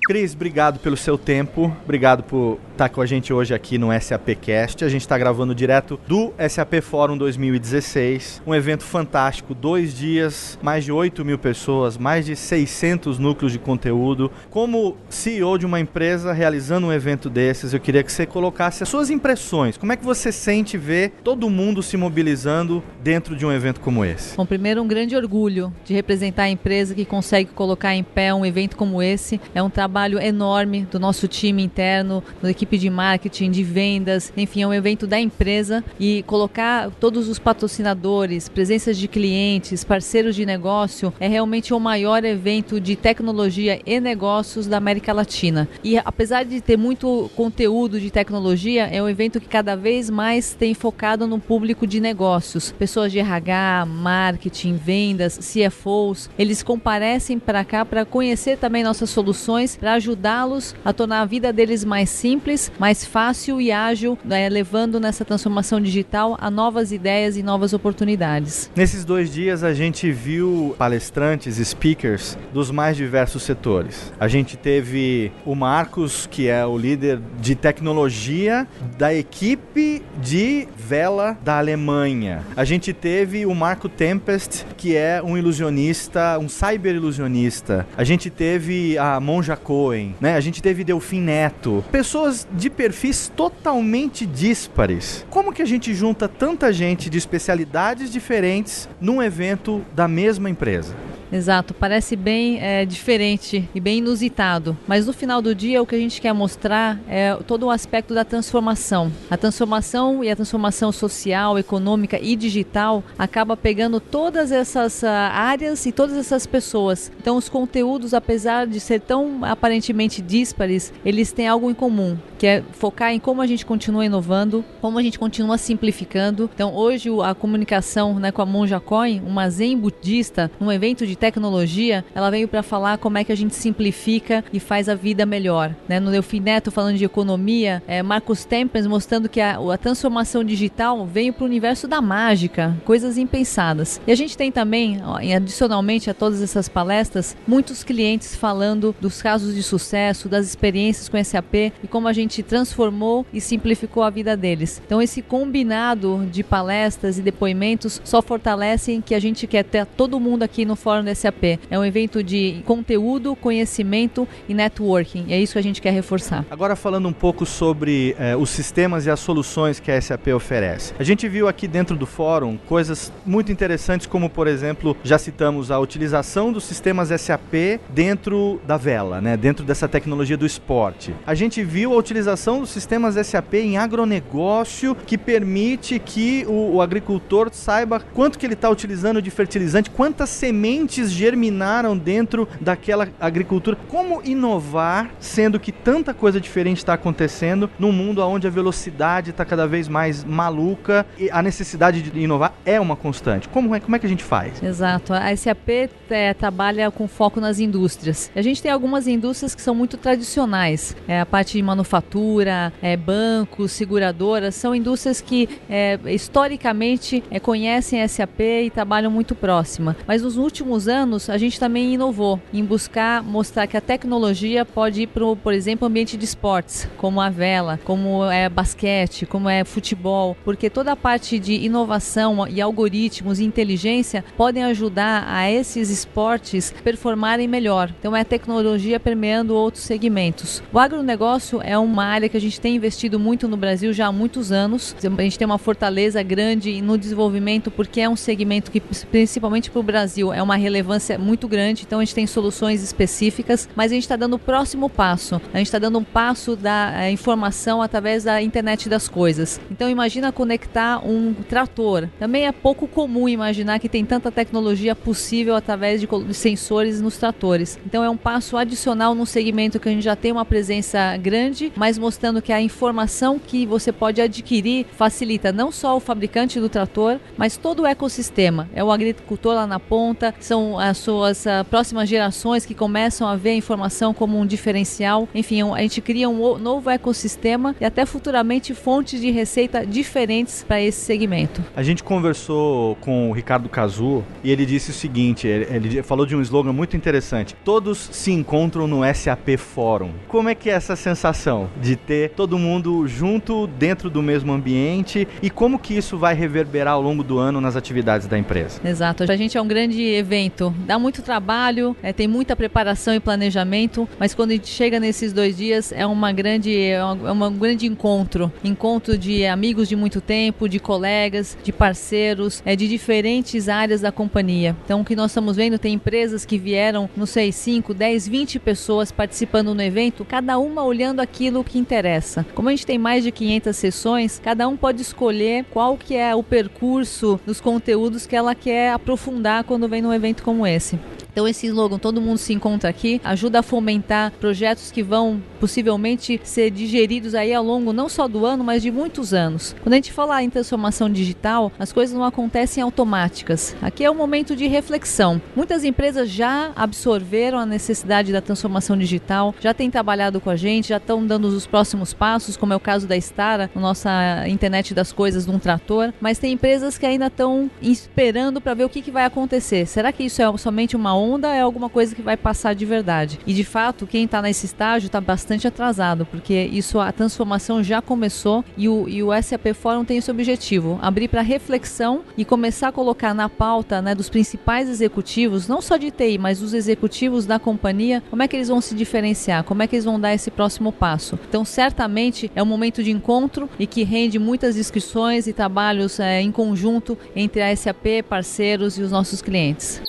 Cris, obrigado pelo seu tempo, obrigado por estar com a gente hoje aqui no SAPcast. A gente está gravando direto do SAP Fórum 2016, um evento fantástico, dois dias, mais de 8 mil pessoas, mais de 600 núcleos de conteúdo. Como CEO de uma empresa realizando um evento desses, eu queria que você colocasse as suas impressões. Como é que você sente ver todo mundo se mobilizando dentro de um evento como esse? Bom, primeiro um grande orgulho de representar a empresa que consegue colocar em pé um evento como esse. É um trabalho enorme do nosso time interno, da equipe de marketing, de vendas, enfim, é um evento da empresa e colocar todos os patrocinadores, presenças de clientes, parceiros de negócio, é realmente o maior evento de tecnologia e negócios da América Latina. E apesar de ter muito conteúdo de tecnologia, é um evento que cada vez mais tem focado no público de negócios, pessoas de RH, marketing, vendas, CFOs, eles comparecem para cá para conhecer também nossas soluções para ajudá-los a tornar a vida deles mais simples, mais fácil e ágil, né, levando nessa transformação digital a novas ideias e novas oportunidades. Nesses dois dias a gente viu palestrantes, speakers dos mais diversos setores. A gente teve o Marcos, que é o líder de tecnologia da equipe de vela da Alemanha. A gente teve o Marco Tempest, que é um ilusionista, um cyber ilusionista. A gente teve a Monja Cohen, né? A gente teve Delfim Neto. Pessoas de perfis totalmente díspares. Como que a gente junta tanta gente de especialidades diferentes num evento da mesma empresa? Exato, parece bem é, diferente e bem inusitado. Mas no final do dia, o que a gente quer mostrar é todo o aspecto da transformação. A transformação e a transformação social, econômica e digital acaba pegando todas essas uh, áreas e todas essas pessoas. Então, os conteúdos, apesar de ser tão aparentemente díspares, eles têm algo em comum, que é focar em como a gente continua inovando, como a gente continua simplificando. Então, hoje a comunicação né, com a Monja Coin, uma zen budista, num evento de tecnologia, ela veio para falar como é que a gente simplifica e faz a vida melhor. Né? No Delfim Neto, falando de economia, é, Marcos Tempens mostrando que a, a transformação digital veio para o universo da mágica, coisas impensadas. E a gente tem também, ó, adicionalmente a todas essas palestras, muitos clientes falando dos casos de sucesso, das experiências com SAP e como a gente transformou e simplificou a vida deles. Então, esse combinado de palestras e depoimentos só fortalecem que a gente quer ter todo mundo aqui no Fórum SAP. É um evento de conteúdo, conhecimento e networking. E é isso que a gente quer reforçar. Agora falando um pouco sobre eh, os sistemas e as soluções que a SAP oferece. A gente viu aqui dentro do fórum coisas muito interessantes, como por exemplo, já citamos a utilização dos sistemas SAP dentro da vela, né? dentro dessa tecnologia do esporte. A gente viu a utilização dos sistemas SAP em agronegócio, que permite que o, o agricultor saiba quanto que ele está utilizando de fertilizante, quantas sementes germinaram dentro daquela agricultura. Como inovar, sendo que tanta coisa diferente está acontecendo num mundo onde a velocidade está cada vez mais maluca e a necessidade de inovar é uma constante. Como é, como é que a gente faz? Exato. A SAP é, trabalha com foco nas indústrias. A gente tem algumas indústrias que são muito tradicionais. É, a parte de manufatura, é, bancos, seguradoras, são indústrias que é, historicamente é, conhecem a SAP e trabalham muito próxima. Mas nos últimos anos, a gente também inovou em buscar mostrar que a tecnologia pode ir para, por exemplo, ambiente de esportes, como a vela, como é basquete, como é futebol, porque toda a parte de inovação e algoritmos e inteligência podem ajudar a esses esportes performarem melhor. Então é a tecnologia permeando outros segmentos. O agronegócio é um uma área que a gente tem investido muito no Brasil já há muitos anos. A gente tem uma fortaleza grande no desenvolvimento porque é um segmento que, principalmente para o Brasil, é uma relevância muito grande. Então a gente tem soluções específicas, mas a gente está dando o próximo passo. A gente está dando um passo da é, informação através da internet das coisas. Então imagina conectar um trator. Também é pouco comum imaginar que tem tanta tecnologia possível através de sensores nos tratores. Então é um passo adicional num segmento que a gente já tem uma presença grande, mas mostrando que a informação que você pode adquirir facilita não só o fabricante do trator, mas todo o ecossistema. É o agricultor lá na ponta, são as suas uh, próximas gerações que começam a ver a informação como um diferencial. Enfim, a gente cria um novo ecossistema e até futuramente fontes de receita diferentes para esse segmento. A gente conversou com o Ricardo Cazu e ele disse o seguinte: ele, ele falou de um slogan muito interessante. Todos se encontram no SAP Fórum. Como é que é essa sensação de ter todo mundo junto dentro do mesmo ambiente e como que isso vai reverberar ao longo do ano nas atividades da empresa? Exato. A gente é um grande evento. Dá muito trabalho, é, tem muita preparação e planejamento, mas quando a gente chega nesses dois dias é uma grande, é um é grande encontro. Encontro de amigos de muito tempo, de colegas, de parceiros, é, de diferentes áreas da companhia. Então o que nós estamos vendo tem empresas que vieram, não sei, 5, 10, 20 pessoas participando no evento, cada uma olhando aquilo que interessa. Como a gente tem mais de 500 sessões, cada um pode escolher qual que é o percurso dos conteúdos que ela quer aprofundar quando vem num evento como esse. Então esse slogan, todo mundo se encontra aqui, ajuda a fomentar projetos que vão possivelmente ser digeridos aí ao longo não só do ano, mas de muitos anos. Quando a gente fala em transformação digital, as coisas não acontecem automáticas. Aqui é um momento de reflexão. Muitas empresas já absorveram a necessidade da transformação digital, já têm trabalhado com a gente, já estão dando os próximos passos, como é o caso da Stara, nossa internet das coisas de um trator, mas tem empresas que ainda estão esperando para ver o que, que vai acontecer. Será que isso é somente uma onda é alguma coisa que vai passar de verdade. E de fato, quem está nesse estágio está bastante atrasado, porque isso a transformação já começou e o, e o SAP Forum tem esse objetivo: abrir para reflexão e começar a colocar na pauta né, dos principais executivos, não só de TI, mas dos executivos da companhia, como é que eles vão se diferenciar, como é que eles vão dar esse próximo passo. Então, certamente é um momento de encontro e que rende muitas discussões e trabalhos é, em conjunto entre a SAP, parceiros e os nossos clientes.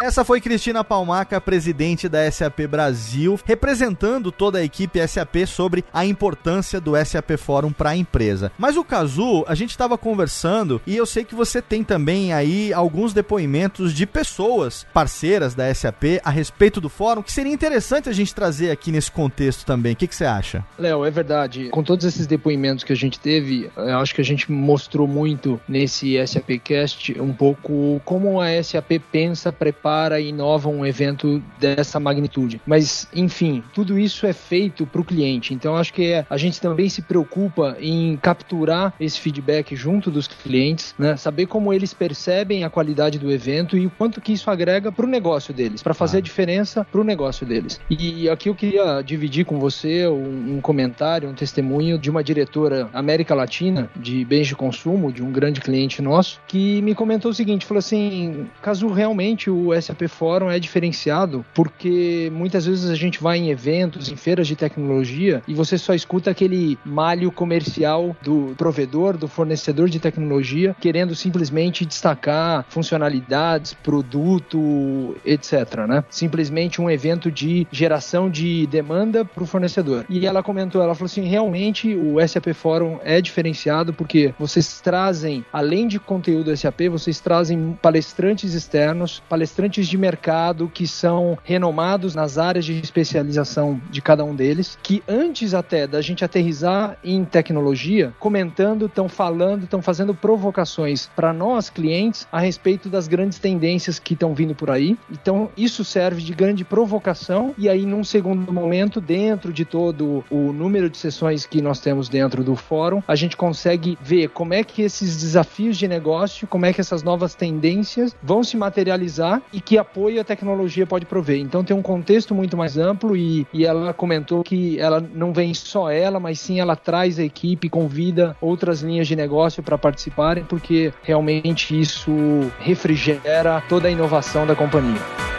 Essa foi Cristina Palmaca, presidente da SAP Brasil, representando toda a equipe SAP sobre a importância do SAP Fórum para a empresa. Mas o Cazu, a gente estava conversando e eu sei que você tem também aí alguns depoimentos de pessoas parceiras da SAP a respeito do fórum, que seria interessante a gente trazer aqui nesse contexto também. O que, que você acha? Léo, é verdade. Com todos esses depoimentos que a gente teve, eu acho que a gente mostrou muito nesse SAPcast um pouco como a SAP pensa, prepara prepara e inova um evento dessa magnitude. Mas, enfim, tudo isso é feito para o cliente. Então, acho que a gente também se preocupa em capturar esse feedback junto dos clientes, né? saber como eles percebem a qualidade do evento e o quanto que isso agrega para o negócio deles, para fazer a diferença para o negócio deles. E aqui eu queria dividir com você um, um comentário, um testemunho de uma diretora América Latina de bens de consumo, de um grande cliente nosso, que me comentou o seguinte: falou assim, caso realmente o SAP Forum é diferenciado porque muitas vezes a gente vai em eventos, em feiras de tecnologia e você só escuta aquele malho comercial do provedor, do fornecedor de tecnologia, querendo simplesmente destacar funcionalidades, produto, etc. Né? Simplesmente um evento de geração de demanda para o fornecedor. E ela comentou, ela falou assim, realmente o SAP Forum é diferenciado porque vocês trazem, além de conteúdo SAP, vocês trazem palestrantes externos, palestrantes de mercado que são renomados nas áreas de especialização de cada um deles, que antes até da gente aterrizar em tecnologia, comentando, estão falando, estão fazendo provocações para nós clientes a respeito das grandes tendências que estão vindo por aí. Então, isso serve de grande provocação e aí num segundo momento, dentro de todo o número de sessões que nós temos dentro do fórum, a gente consegue ver como é que esses desafios de negócio, como é que essas novas tendências vão se materializar e que apoio a tecnologia pode prover. Então tem um contexto muito mais amplo e, e ela comentou que ela não vem só ela, mas sim ela traz a equipe, convida outras linhas de negócio para participarem, porque realmente isso refrigera toda a inovação da companhia.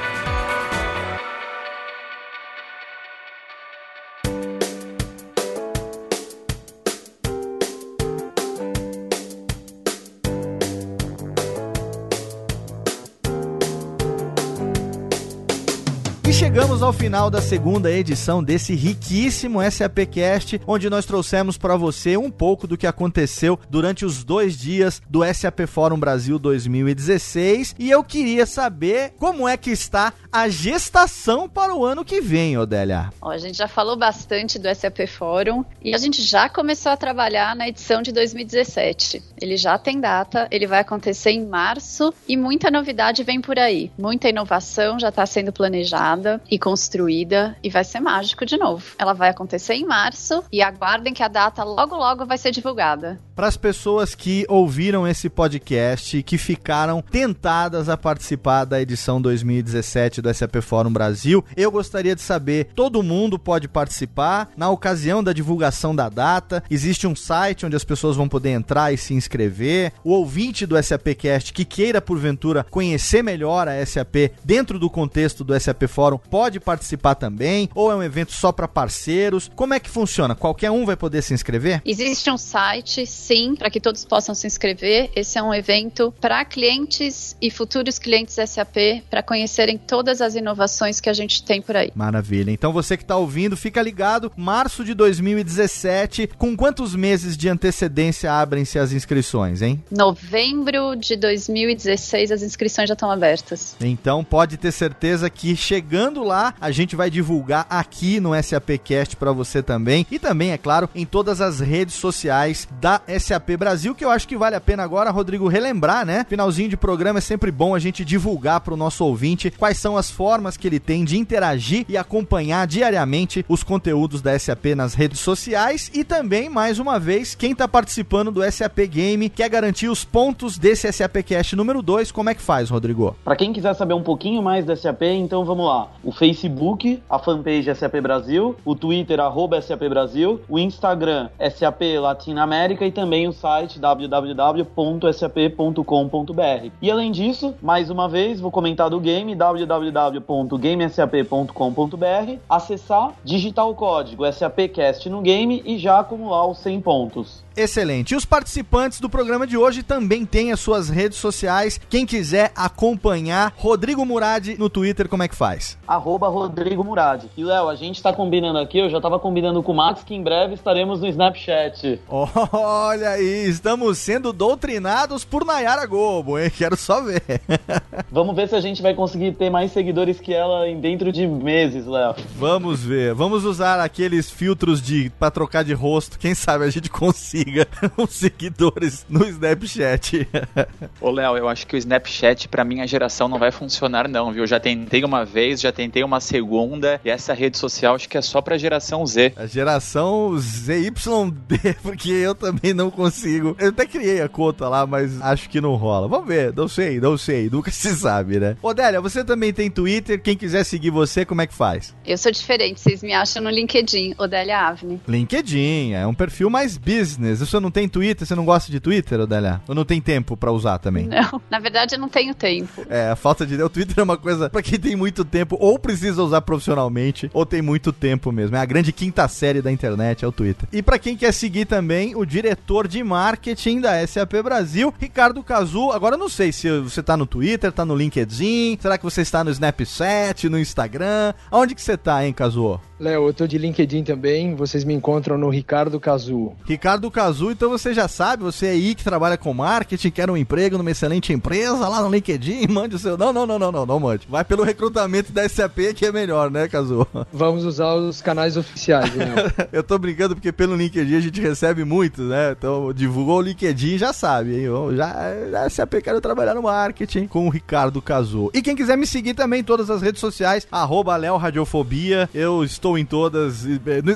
Chegamos ao final da segunda edição desse riquíssimo SAPcast, onde nós trouxemos para você um pouco do que aconteceu durante os dois dias do SAP Fórum Brasil 2016. E eu queria saber como é que está a gestação para o ano que vem, Odélia. Ó, a gente já falou bastante do SAP Fórum e a gente já começou a trabalhar na edição de 2017. Ele já tem data, ele vai acontecer em março e muita novidade vem por aí. Muita inovação já está sendo planejada e construída e vai ser mágico de novo. Ela vai acontecer em março e aguardem que a data logo logo vai ser divulgada. Para as pessoas que ouviram esse podcast que ficaram tentadas a participar da edição 2017 do SAP Fórum Brasil, eu gostaria de saber, todo mundo pode participar na ocasião da divulgação da data, existe um site onde as pessoas vão poder entrar e se inscrever. O ouvinte do SAPcast que queira porventura conhecer melhor a SAP dentro do contexto do SAP Fórum pode participar também? Ou é um evento só para parceiros? Como é que funciona? Qualquer um vai poder se inscrever? Existe um site, sim, para que todos possam se inscrever. Esse é um evento para clientes e futuros clientes SAP para conhecerem todas as inovações que a gente tem por aí. Maravilha. Então você que está ouvindo, fica ligado. Março de 2017, com quantos meses de antecedência abrem-se as inscrições, hein? Novembro de 2016 as inscrições já estão abertas. Então pode ter certeza que chegando lá, a gente vai divulgar aqui no SAPcast para você também e também, é claro, em todas as redes sociais da SAP Brasil, que eu acho que vale a pena agora, Rodrigo, relembrar, né? Finalzinho de programa é sempre bom a gente divulgar para o nosso ouvinte quais são as formas que ele tem de interagir e acompanhar diariamente os conteúdos da SAP nas redes sociais e também, mais uma vez, quem está participando do SAP Game quer garantir os pontos desse SAPcast número 2, como é que faz, Rodrigo? Para quem quiser saber um pouquinho mais da SAP, então vamos lá. O Facebook, a fanpage SAP Brasil, o Twitter, arroba SAP Brasil, o Instagram, SAP Latinoamérica e também o site www.sap.com.br. E além disso, mais uma vez, vou comentar do game, www.gamesap.com.br, acessar, digitar o código SAPcast no game e já acumular os 100 pontos. Excelente. E os participantes do programa de hoje também têm as suas redes sociais. Quem quiser acompanhar, Rodrigo Murad no Twitter, como é que faz? Arroba Rodrigo Murad. E Léo, a gente tá combinando aqui, eu já tava combinando com o Max que em breve estaremos no Snapchat. Olha aí, estamos sendo doutrinados por Nayara Gobo, hein? Quero só ver. Vamos ver se a gente vai conseguir ter mais seguidores que ela em dentro de meses, Léo. Vamos ver. Vamos usar aqueles filtros de para trocar de rosto. Quem sabe a gente consiga os seguidores no Snapchat. Ô, Léo, eu acho que o Snapchat pra minha geração não vai funcionar não, viu? Já tentei uma vez, já tentei uma segunda e essa rede social acho que é só pra geração Z. A geração ZYD, porque eu também não consigo. Eu até criei a conta lá, mas acho que não rola. Vamos ver, não sei, não sei, nunca se sabe, né? Odélia, você também tem Twitter, quem quiser seguir você, como é que faz? Eu sou diferente, vocês me acham no LinkedIn, Odélia Avni. LinkedIn, é um perfil mais business. Você não tem Twitter, você não gosta de Twitter, Odélia? Ou não tem tempo pra usar também? Não, na verdade eu não tenho tempo. É, a falta de... O Twitter é uma coisa pra quem tem muito tempo, ou precisa usar profissionalmente, ou tem muito tempo mesmo. É a grande quinta série da internet, é o Twitter. E pra quem quer seguir também, o diretor de marketing da SAP Brasil, Ricardo Cazu. Agora eu não sei se você tá no Twitter, tá no LinkedIn, será que você está no Snapchat, no Instagram? Aonde que você tá, hein, Cazu? Léo, eu tô de LinkedIn também, vocês me encontram no Ricardo Cazu. Ricardo Cazu, então você já sabe, você aí que trabalha com marketing, quer um emprego numa excelente empresa lá no LinkedIn, mande o seu. Não, não, não, não, não, não mande. Vai pelo recrutamento da SAP que é melhor, né, Cazu? Vamos usar os canais oficiais, né? eu tô brincando porque pelo LinkedIn a gente recebe muito, né? Então, divulgou o LinkedIn, já sabe, hein? Eu já, já SAP quero trabalhar no marketing com o Ricardo Cazu. E quem quiser me seguir também em todas as redes sociais, arroba Léo Radiofobia, eu estou em todas,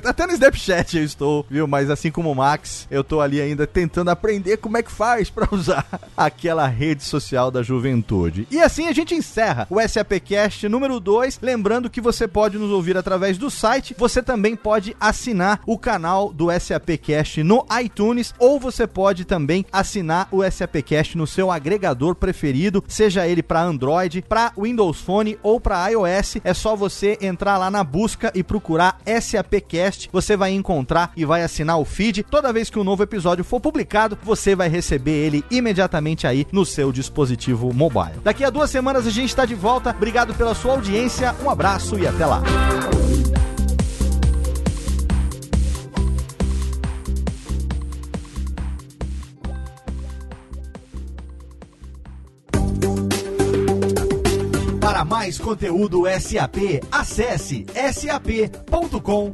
até no Snapchat eu estou, viu? Mas assim como o Max, eu tô ali ainda tentando aprender como é que faz para usar aquela rede social da juventude. E assim a gente encerra o SAPcast número 2, lembrando que você pode nos ouvir através do site, você também pode assinar o canal do SAPcast no iTunes ou você pode também assinar o SAPcast no seu agregador preferido, seja ele para Android, para Windows Phone ou para iOS. É só você entrar lá na busca e procurar SAPcast, você vai encontrar e vai assinar o feed. Toda vez que um um novo episódio for publicado, você vai receber ele imediatamente aí no seu dispositivo mobile. Daqui a duas semanas a gente está de volta. Obrigado pela sua audiência, um abraço e até lá. Para mais conteúdo SAP, acesse sap.com.br.